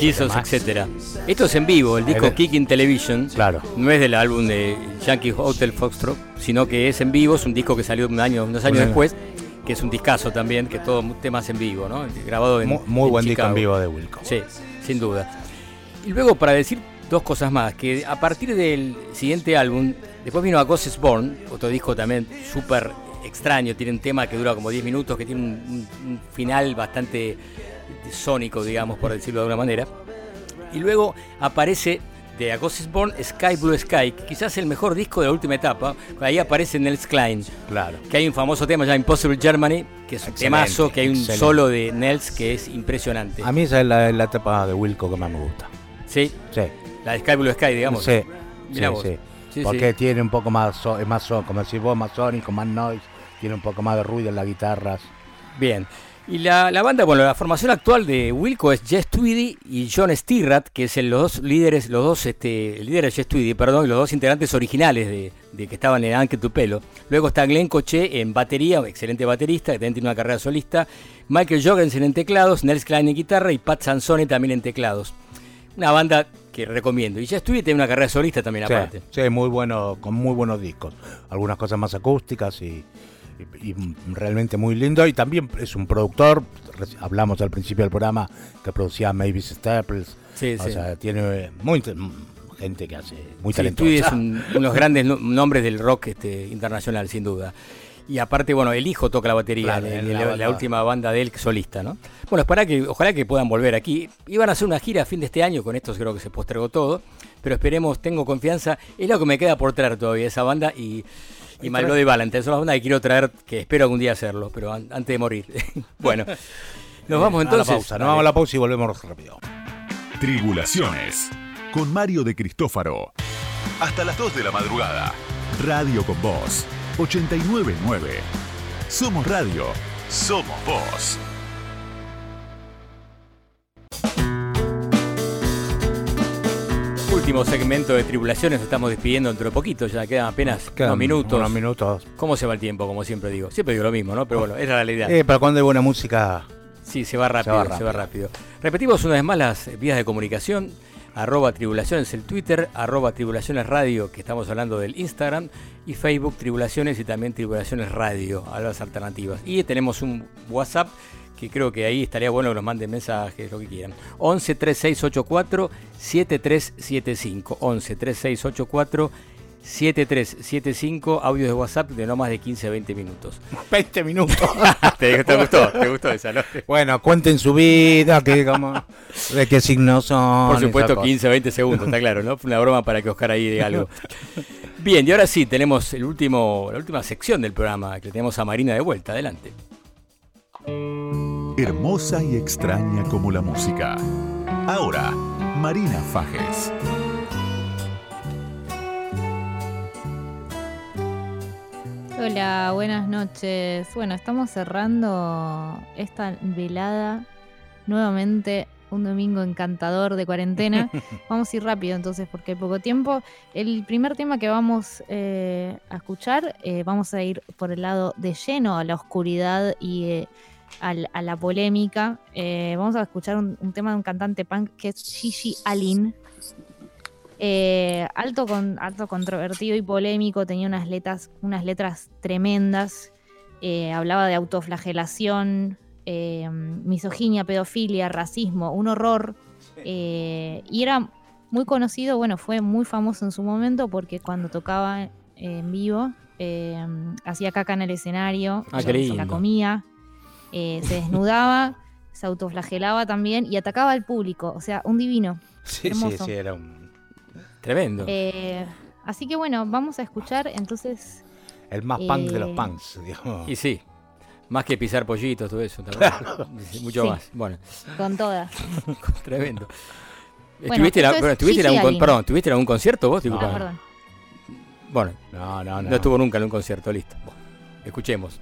Tema, Hermoso Jesus, tema. etc. Esto es en vivo, el disco Kicking Television. Claro. No es del álbum de Yankee Hotel Foxtrot, sino que es en vivo, es un disco que salió un año, unos años después, que es un discazo también, que todo temas en vivo, ¿no? Grabado en Muy, muy en buen disco en vivo de Wilco. Sí, sin duda. Y luego para decir dos cosas más, que a partir del siguiente álbum, después vino A Ghost is Born, otro disco también súper extraño, tiene un tema que dura como 10 minutos, que tiene un, un- un final bastante sónico, digamos, por decirlo de alguna manera. Y luego aparece de A Ghost is Born Sky Blue Sky, quizás el mejor disco de la última etapa, ahí aparece Nels Klein. Claro. Que hay un famoso tema ya Impossible Germany, que es un Excelente, temazo, que hay un excelente. solo de Nels que es impresionante. A mí esa es la, la etapa de Wilco que más me gusta. Sí. Sí. La de Sky Blue Sky, digamos. Sí, Mirá sí, vos. sí. Sí, Porque sí. tiene un poco más, so- es más, so- como decís vos, más sónico, más noise, tiene un poco más de ruido en las guitarras. Bien. Y la, la banda, bueno, la formación actual de Wilco es Jess Tweedy y John Stirrat, que es el- los dos líderes, los dos este, líderes de Jess Tweedy, perdón, y los dos integrantes originales de, de que estaban en Anke Tupelo. Luego está Glenn Coche en batería, excelente baterista, que también tiene una carrera solista. Michael Jorgensen en teclados, Nels Klein en guitarra y Pat Sansone también en teclados. Una banda que recomiendo. Y Jess Tweedy tiene una carrera solista también Sí, aparte. sí, muy bueno, con muy buenos discos. Algunas cosas más acústicas y, y- y realmente muy lindo. Y también es un productor, hablamos al principio del programa, que producía Mavis Staples. Sí, o sí. sea, tiene muy gente que hace muy Sí, talentosa. Es un- uno de los grandes no- nombres del rock este, internacional, sin duda. Y aparte, bueno, el hijo toca la batería Claro, la la, la banda. última banda de él solista, ¿no? Bueno, para que, ojalá que puedan volver aquí. Iban a hacer una gira a fin de este año, con esto creo que se postergó todo, pero esperemos, tengo confianza. Es lo que me queda por traer todavía, esa banda y, y Y My trae- Bloody Valentine. Son las bandas que quiero traer, que espero algún día hacerlo, pero an- antes de morir. bueno, nos vamos A la entonces. pausa, nos vamos a la pausa y volvemos rápido. Tribulaciones con Mario de Cristófaro. Hasta las 2 de la madrugada. Radio con Voz 899. Somos radio. Somos voz. Último segmento de Tribulaciones, estamos despidiendo dentro de poquito, ya quedan apenas Quedan unos minutos. unos minutos. ¿Cómo se va el tiempo? Como siempre digo. Siempre digo lo mismo, ¿no? Pero bueno, es la realidad. Eh, pero cuando hay buena música, Sí, se va rápido, se va rápido. Repetimos una vez más las vías de comunicación. Arroba Tribulaciones el Twitter, arroba Tribulaciones Radio, que estamos hablando del Instagram, y Facebook Tribulaciones y también Tribulaciones Radio, a las alternativas. Y tenemos un WhatsApp que creo que ahí estaría bueno que nos manden mensajes, lo que quieran. 11 3684 7375. 11 3684 7375, audio de WhatsApp de no más de 15 20 minutos. 20 minutos. ¿Te, te gustó? ¿Te gustó esa, no? bueno, cuenten su vida, que como, de qué signos son. Por supuesto, cosa. 15, 20 segundos, está claro, ¿no? Una broma para que Oscar ahí diga algo. Bien, y ahora sí, tenemos el último, la última sección del programa, que tenemos a Marina de vuelta. Adelante. Hermosa y extraña como la música. Ahora, Marina Fajes. Hola, buenas noches. Bueno, estamos cerrando esta velada nuevamente un domingo encantador de cuarentena. vamos a ir rápido entonces porque hay poco tiempo. El primer tema que vamos eh, a escuchar, eh, vamos a ir por el lado de lleno a la oscuridad y eh, al- a la polémica. Eh, vamos a escuchar un, un tema de un cantante punk que es Gigi Alin. Eh, alto, con, alto controvertido y polémico, tenía unas letras, unas letras tremendas. eh, hablaba de autoflagelación, misoginia, pedofilia, racismo, un horror. y era muy conocido, bueno, fue muy famoso en su momento porque cuando tocaba en vivo hacía caca en el escenario, Ah, se la comía, eh, se desnudaba, se autoflagelaba también y atacaba al público, o sea, un divino. Sí, sí, hermoso. sí, era un. Tremendo. Eh, así que bueno, vamos a escuchar entonces. El más punk de los eh, punks, digamos. Y sí, más que pisar pollitos, todo eso. ¿tá? Mucho Sí. más. Bueno, Con todas. tremendo. Bueno, ¿Estuviste, en la- esto es bueno, ¿estuviste en Gigi algún, con- Alin. perdón, ¿estuviste en algún concierto vos? Ah, Disculpa. perdón. Bueno, No, no, no. no estuvo nunca en un concierto, listo. Bueno, escuchemos.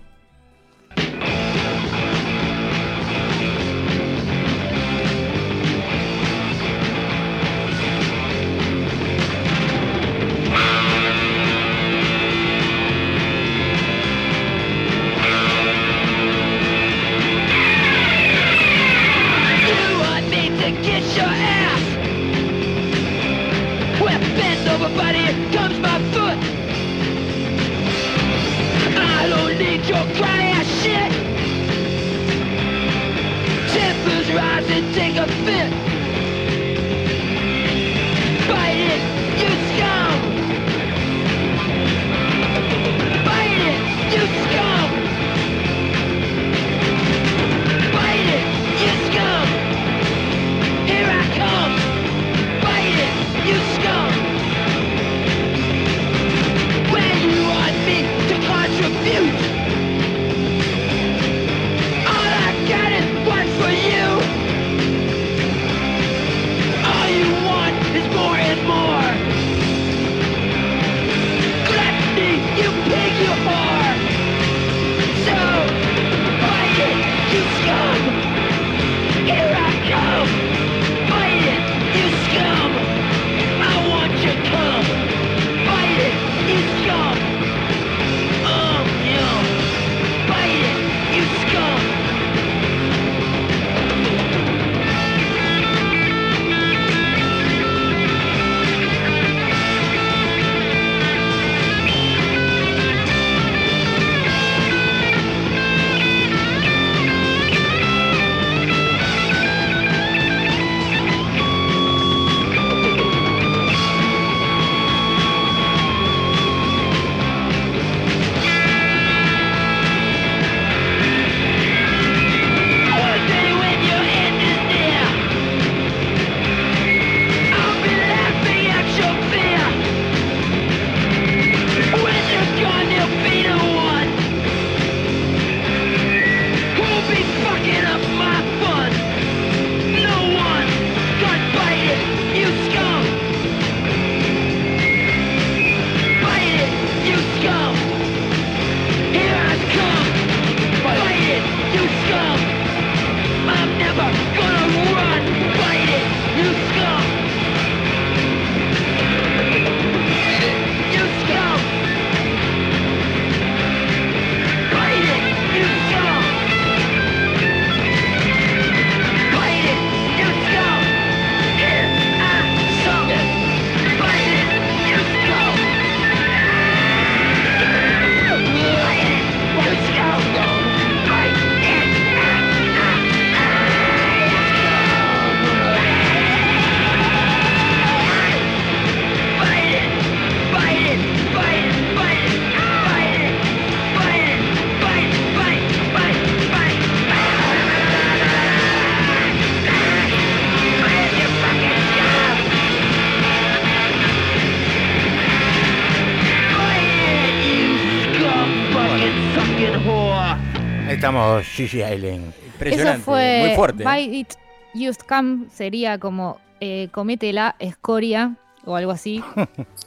Gigi Allen. Impresionante, Eso fue muy fuerte. ¿eh? By It Used Come, sería como eh, comete la escoria o algo así.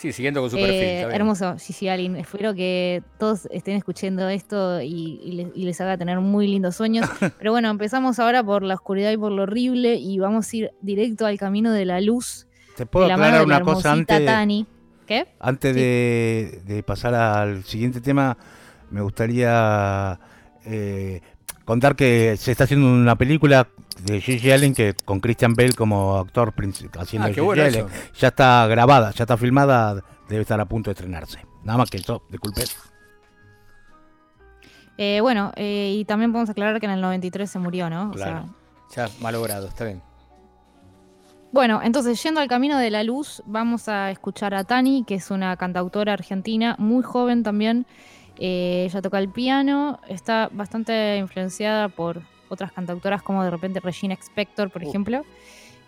Sí, siguiendo con su perfil. Eh, bien. hermoso, Gigi Allen. Espero que todos estén escuchando esto y, y les, y les haga tener muy lindos sueños. Pero bueno, empezamos ahora por la oscuridad y por lo horrible y vamos a ir directo al camino de la luz. ¿Te puedo de la mano aclarar de la una cosa hermosita antes? Tani. ¿Qué? Antes de, de pasar al siguiente tema, me gustaría eh, contar que se está haciendo una película de Gigi Allen que con Christian Bale como actor principal haciendo Ah, Gigi bueno Allen. Ya está grabada, ya está filmada, debe estar a punto de estrenarse. Nada más que eso, disculpe. Eh, bueno, eh, y también podemos aclarar que en el 93 se murió, ¿no? O Claro. sea, Ya malogrado, está bien. Bueno, entonces yendo al camino de la luz, vamos a escuchar a Tani, que es una cantautora argentina, muy joven también. Eh, ella toca el piano, está bastante influenciada por otras cantautoras como de repente Regina Spector, por Uh. ejemplo.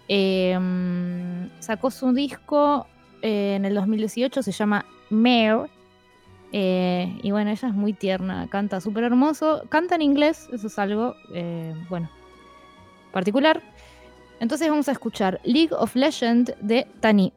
Eh, mm, sacó su disco eh, en el 2018, se llama Mare. Eh, y bueno, ella es muy tierna, canta súper hermoso, canta en inglés, eso es algo, bueno, particular. Entonces vamos a escuchar League of Legends de Tani.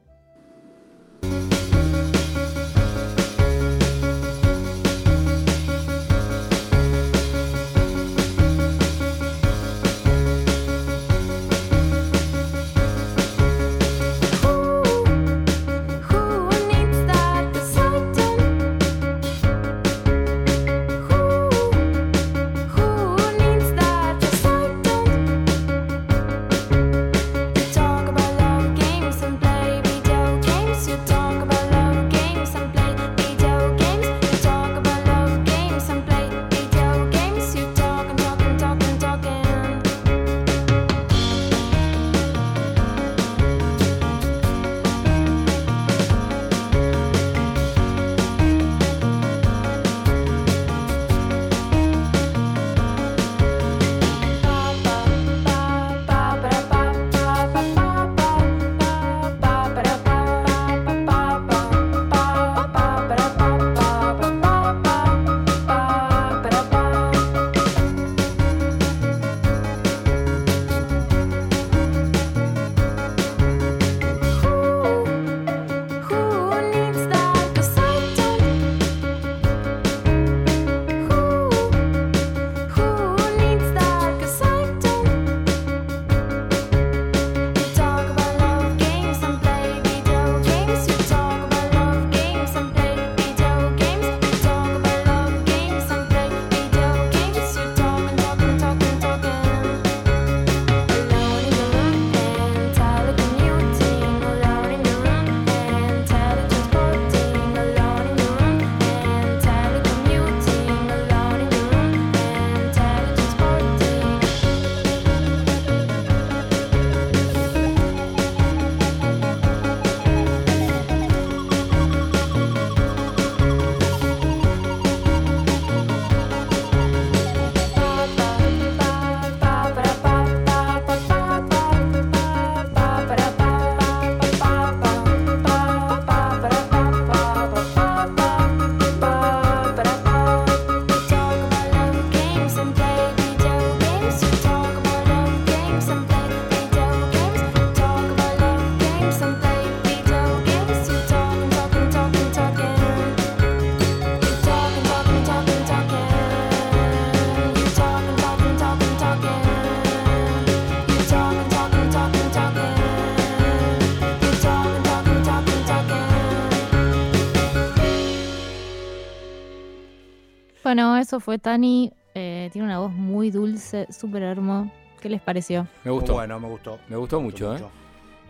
Eso fue Tani. eh, tiene una voz muy dulce, súper hermosa. ¿Qué les pareció? Me gustó. Bueno, me gustó. Me gustó mucho, ¿eh? mucho.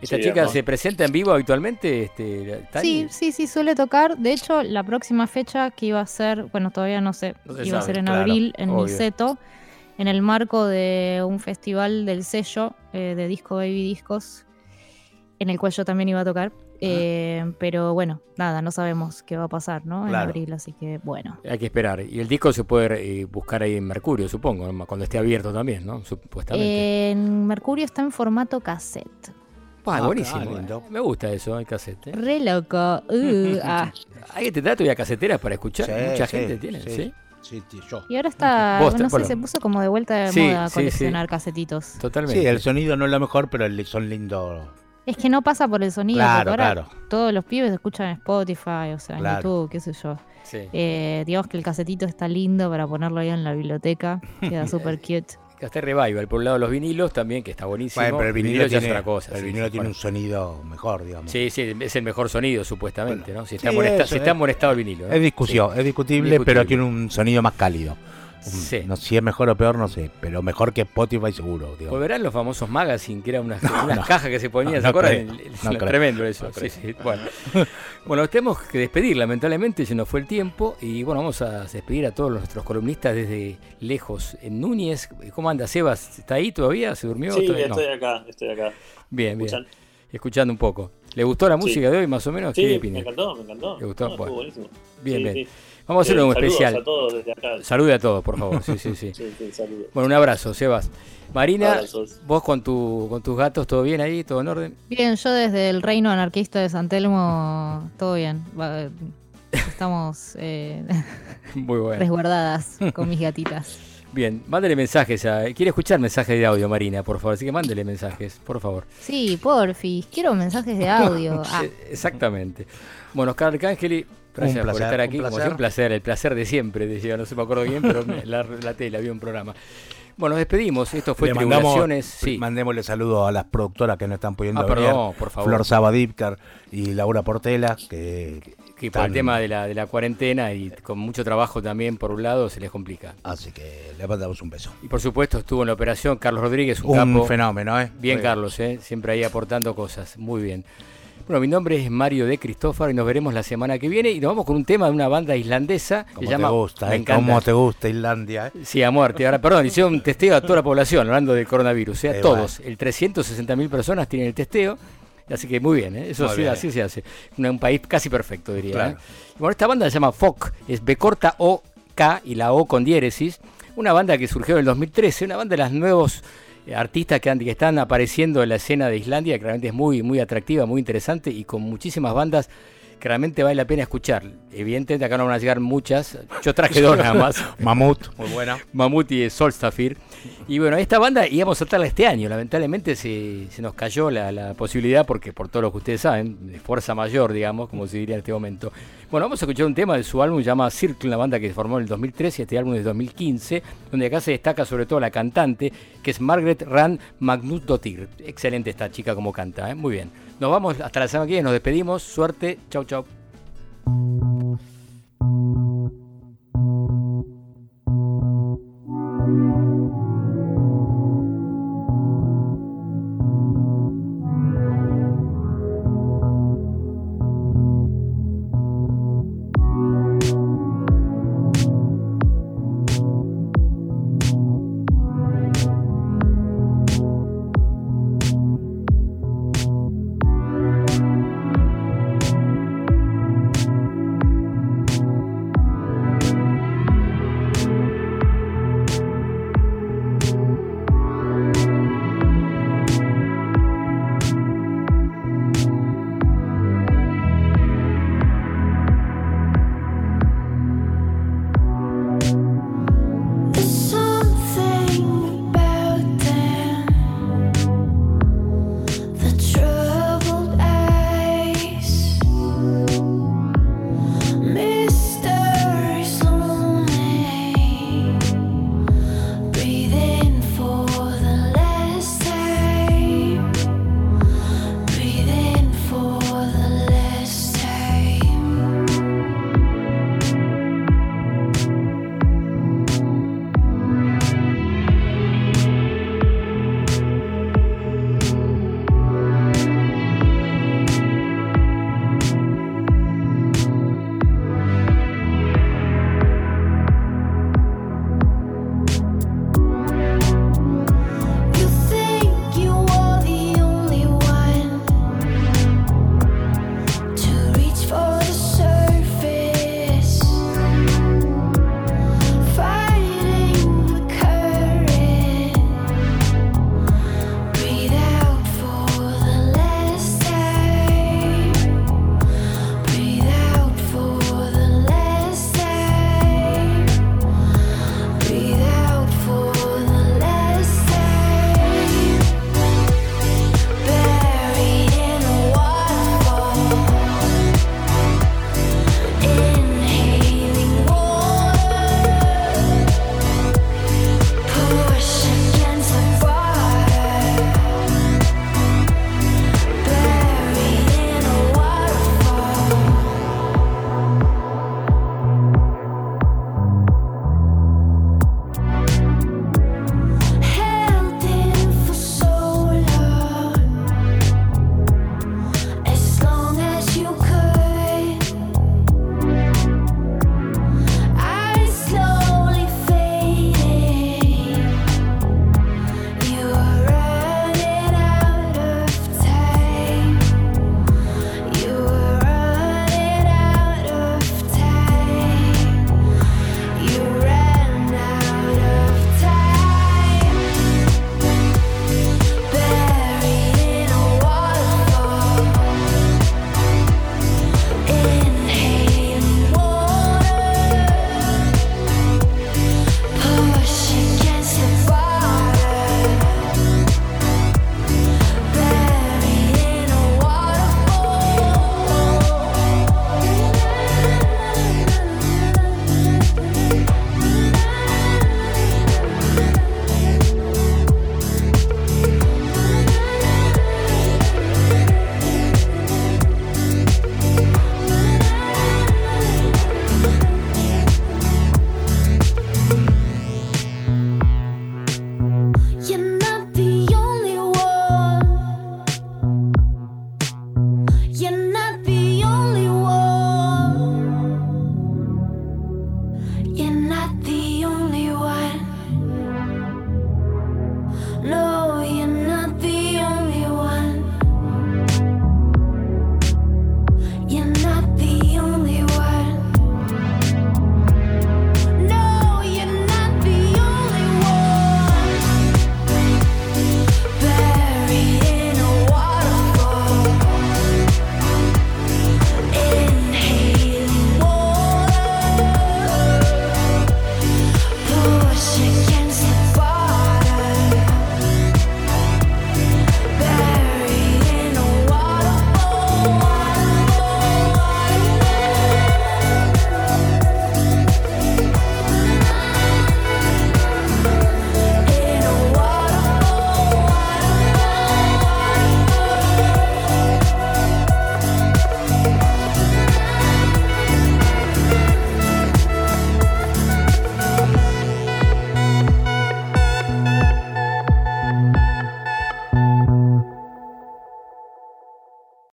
¿Esta Sí, chica se presenta en vivo habitualmente? Este, Tani? Sí, sí, sí, suele tocar. De hecho, la próxima fecha que iba a ser, bueno, todavía no sé, No se iba a ser en claro, abril en obvio. Niceto, en el marco de un festival del sello eh, de Disco Baby Discos, en el cual yo también iba a tocar. Eh, pero bueno, nada, no sabemos qué va a pasar, ¿no? En Claro. abril, así que bueno. Hay que esperar. Y el disco se puede eh, buscar ahí en Mercurio, supongo, ¿no? cuando esté abierto también, ¿no? Supuestamente. En Mercurio está en formato cassette. Ah, Ah, buenísimo. lindo. Me gusta eso, el cassette. ¿eh? Re loco. Uh, ah. ¿Hay que te da todavía caseteras para escuchar? Sí, Mucha sí, gente tiene, sí. ¿sí? Sí, yo. Y ahora está, no sé, se puso como de vuelta de Sí, moda sí, coleccionar casetitos. Totalmente. Sí, el sonido no es lo mejor, pero son lindos. Es que no pasa por el sonido, Claro, porque ahora claro. todos los pibes escuchan en Spotify, o sea, en Claro. YouTube, qué sé yo. Sí. Eh, digamos que el casetito está lindo para ponerlo ahí en la biblioteca, queda súper cute. Está Revival, por un lado los vinilos también, que está buenísimo. Bueno, pero el vinilo, ya es tiene, otra cosa. el sí, vinilo sí, tiene bueno. un sonido mejor, digamos. Sí, sí, es el mejor sonido, supuestamente, ¿no? Si está, Sí, eso si está es- amonestado el vinilo. ¿no? Es discusión, Sí. es discutible, pero tiene un sonido más cálido. Sí. No, si es mejor o peor, no sé, pero mejor que Spotify seguro. digamos. Volverán los famosos magazine, que eran unas, No, unas no. cajas que se ponían, No, ¿se no acuerdan? tremendo eso. No sí, creo. sí, bueno. bueno, tenemos que despedir, lamentablemente, se nos fue el tiempo. Y bueno, vamos a despedir a todos nuestros columnistas desde lejos. En Núñez, ¿cómo anda Sebas? ¿Está ahí todavía? ¿Se durmió? Sí, estoy acá, estoy acá. Bien, bien. ¿Escuchan? Escuchando un poco. ¿Le gustó la Sí. música de hoy, más o menos? Sí, ¿Qué me encantó, me encantó. ¿Le gustó? Bueno. buenísimo. Bien, Sí, bien. Vamos a hacer Eh, un saludos especial. a todos desde acá. Salude a todos, por favor. Sí, sí, sí. Sí, sí, saludos. Bueno, un abrazo, Sebas. Marina, Abrazos. vos con, tu, con tus gatos, ¿todo bien ahí? ¿Todo en orden? Bien, yo desde el reino anarquista de San Telmo, todo bien. Estamos eh, Muy bueno. resguardadas con mis gatitas. Bien, mándele mensajes. A, quiere escuchar mensajes de audio, Marina, por favor. Así que mándele mensajes, por favor. Sí, porfis, quiero mensajes de audio. Ah, Exactamente. Bueno, Oscar Arcángeli, gracias Un por estar un aquí. Como placer. siempre, un placer, el placer de siempre, decía, no se me acuerdo bien, pero me- la, la tela, había un programa. Bueno, nos despedimos. Esto fue mandamos- Tribulaciones. Sí. Mandémosle saludos a las productoras que nos están pudiendo Ah, perdón, por favor. Flor Saba Dipcar y Laura Portela, que, Que por el están- tema de la, de la cuarentena y con mucho trabajo también por un lado se les complica. Así que le mandamos un beso. Y por supuesto estuvo en la operación Carlos Rodríguez, un, Un capo. fenómeno, ¿eh? Bien. Carlos, ¿eh? siempre ahí aportando cosas. Muy bien. Bueno, mi nombre es Mario de Cristófaro y nos veremos la semana que viene. Y nos vamos con un tema de una banda islandesa que Como llama. te gusta, Me ¿eh? Como te gusta Islandia, ¿eh? Sí, a muerte. Ahora, perdón, hicieron un testeo a toda la población, hablando del coronavirus. A Eh, todos. El 360.000 personas tienen el testeo. Así que muy bien, ¿eh? eso Muy sí, bien. así se hace. Un, un país casi perfecto, diría. Claro. ¿eh? Bueno, esta banda se llama FOC, es B corta O K y la O con diéresis. Una banda que surgió en el 2013, una banda de las nuevos artistas que, que están apareciendo en la escena de Islandia, que realmente es muy, muy atractiva, muy interesante y con muchísimas bandas que realmente vale la pena escuchar. Evidentemente acá no van a llegar muchas, yo traje dos nada más. Mamut, muy buena. Mamut y Solstafir. Y bueno, esta banda íbamos a tratarla este año. Lamentablemente se, se nos cayó la, la posibilidad, porque por todo lo que ustedes saben, de fuerza mayor, digamos, como se diría en este momento. Bueno, vamos a escuchar un tema de su álbum llamado Circle, una banda que se formó en el 2013 y este álbum es de 2015, donde acá se destaca sobre todo la cantante, que es Margaret Rand Magnusdottir. Excelente esta chica como canta, ¿eh? muy bien. Nos vamos hasta la semana que viene, nos despedimos. Suerte, chau, chau.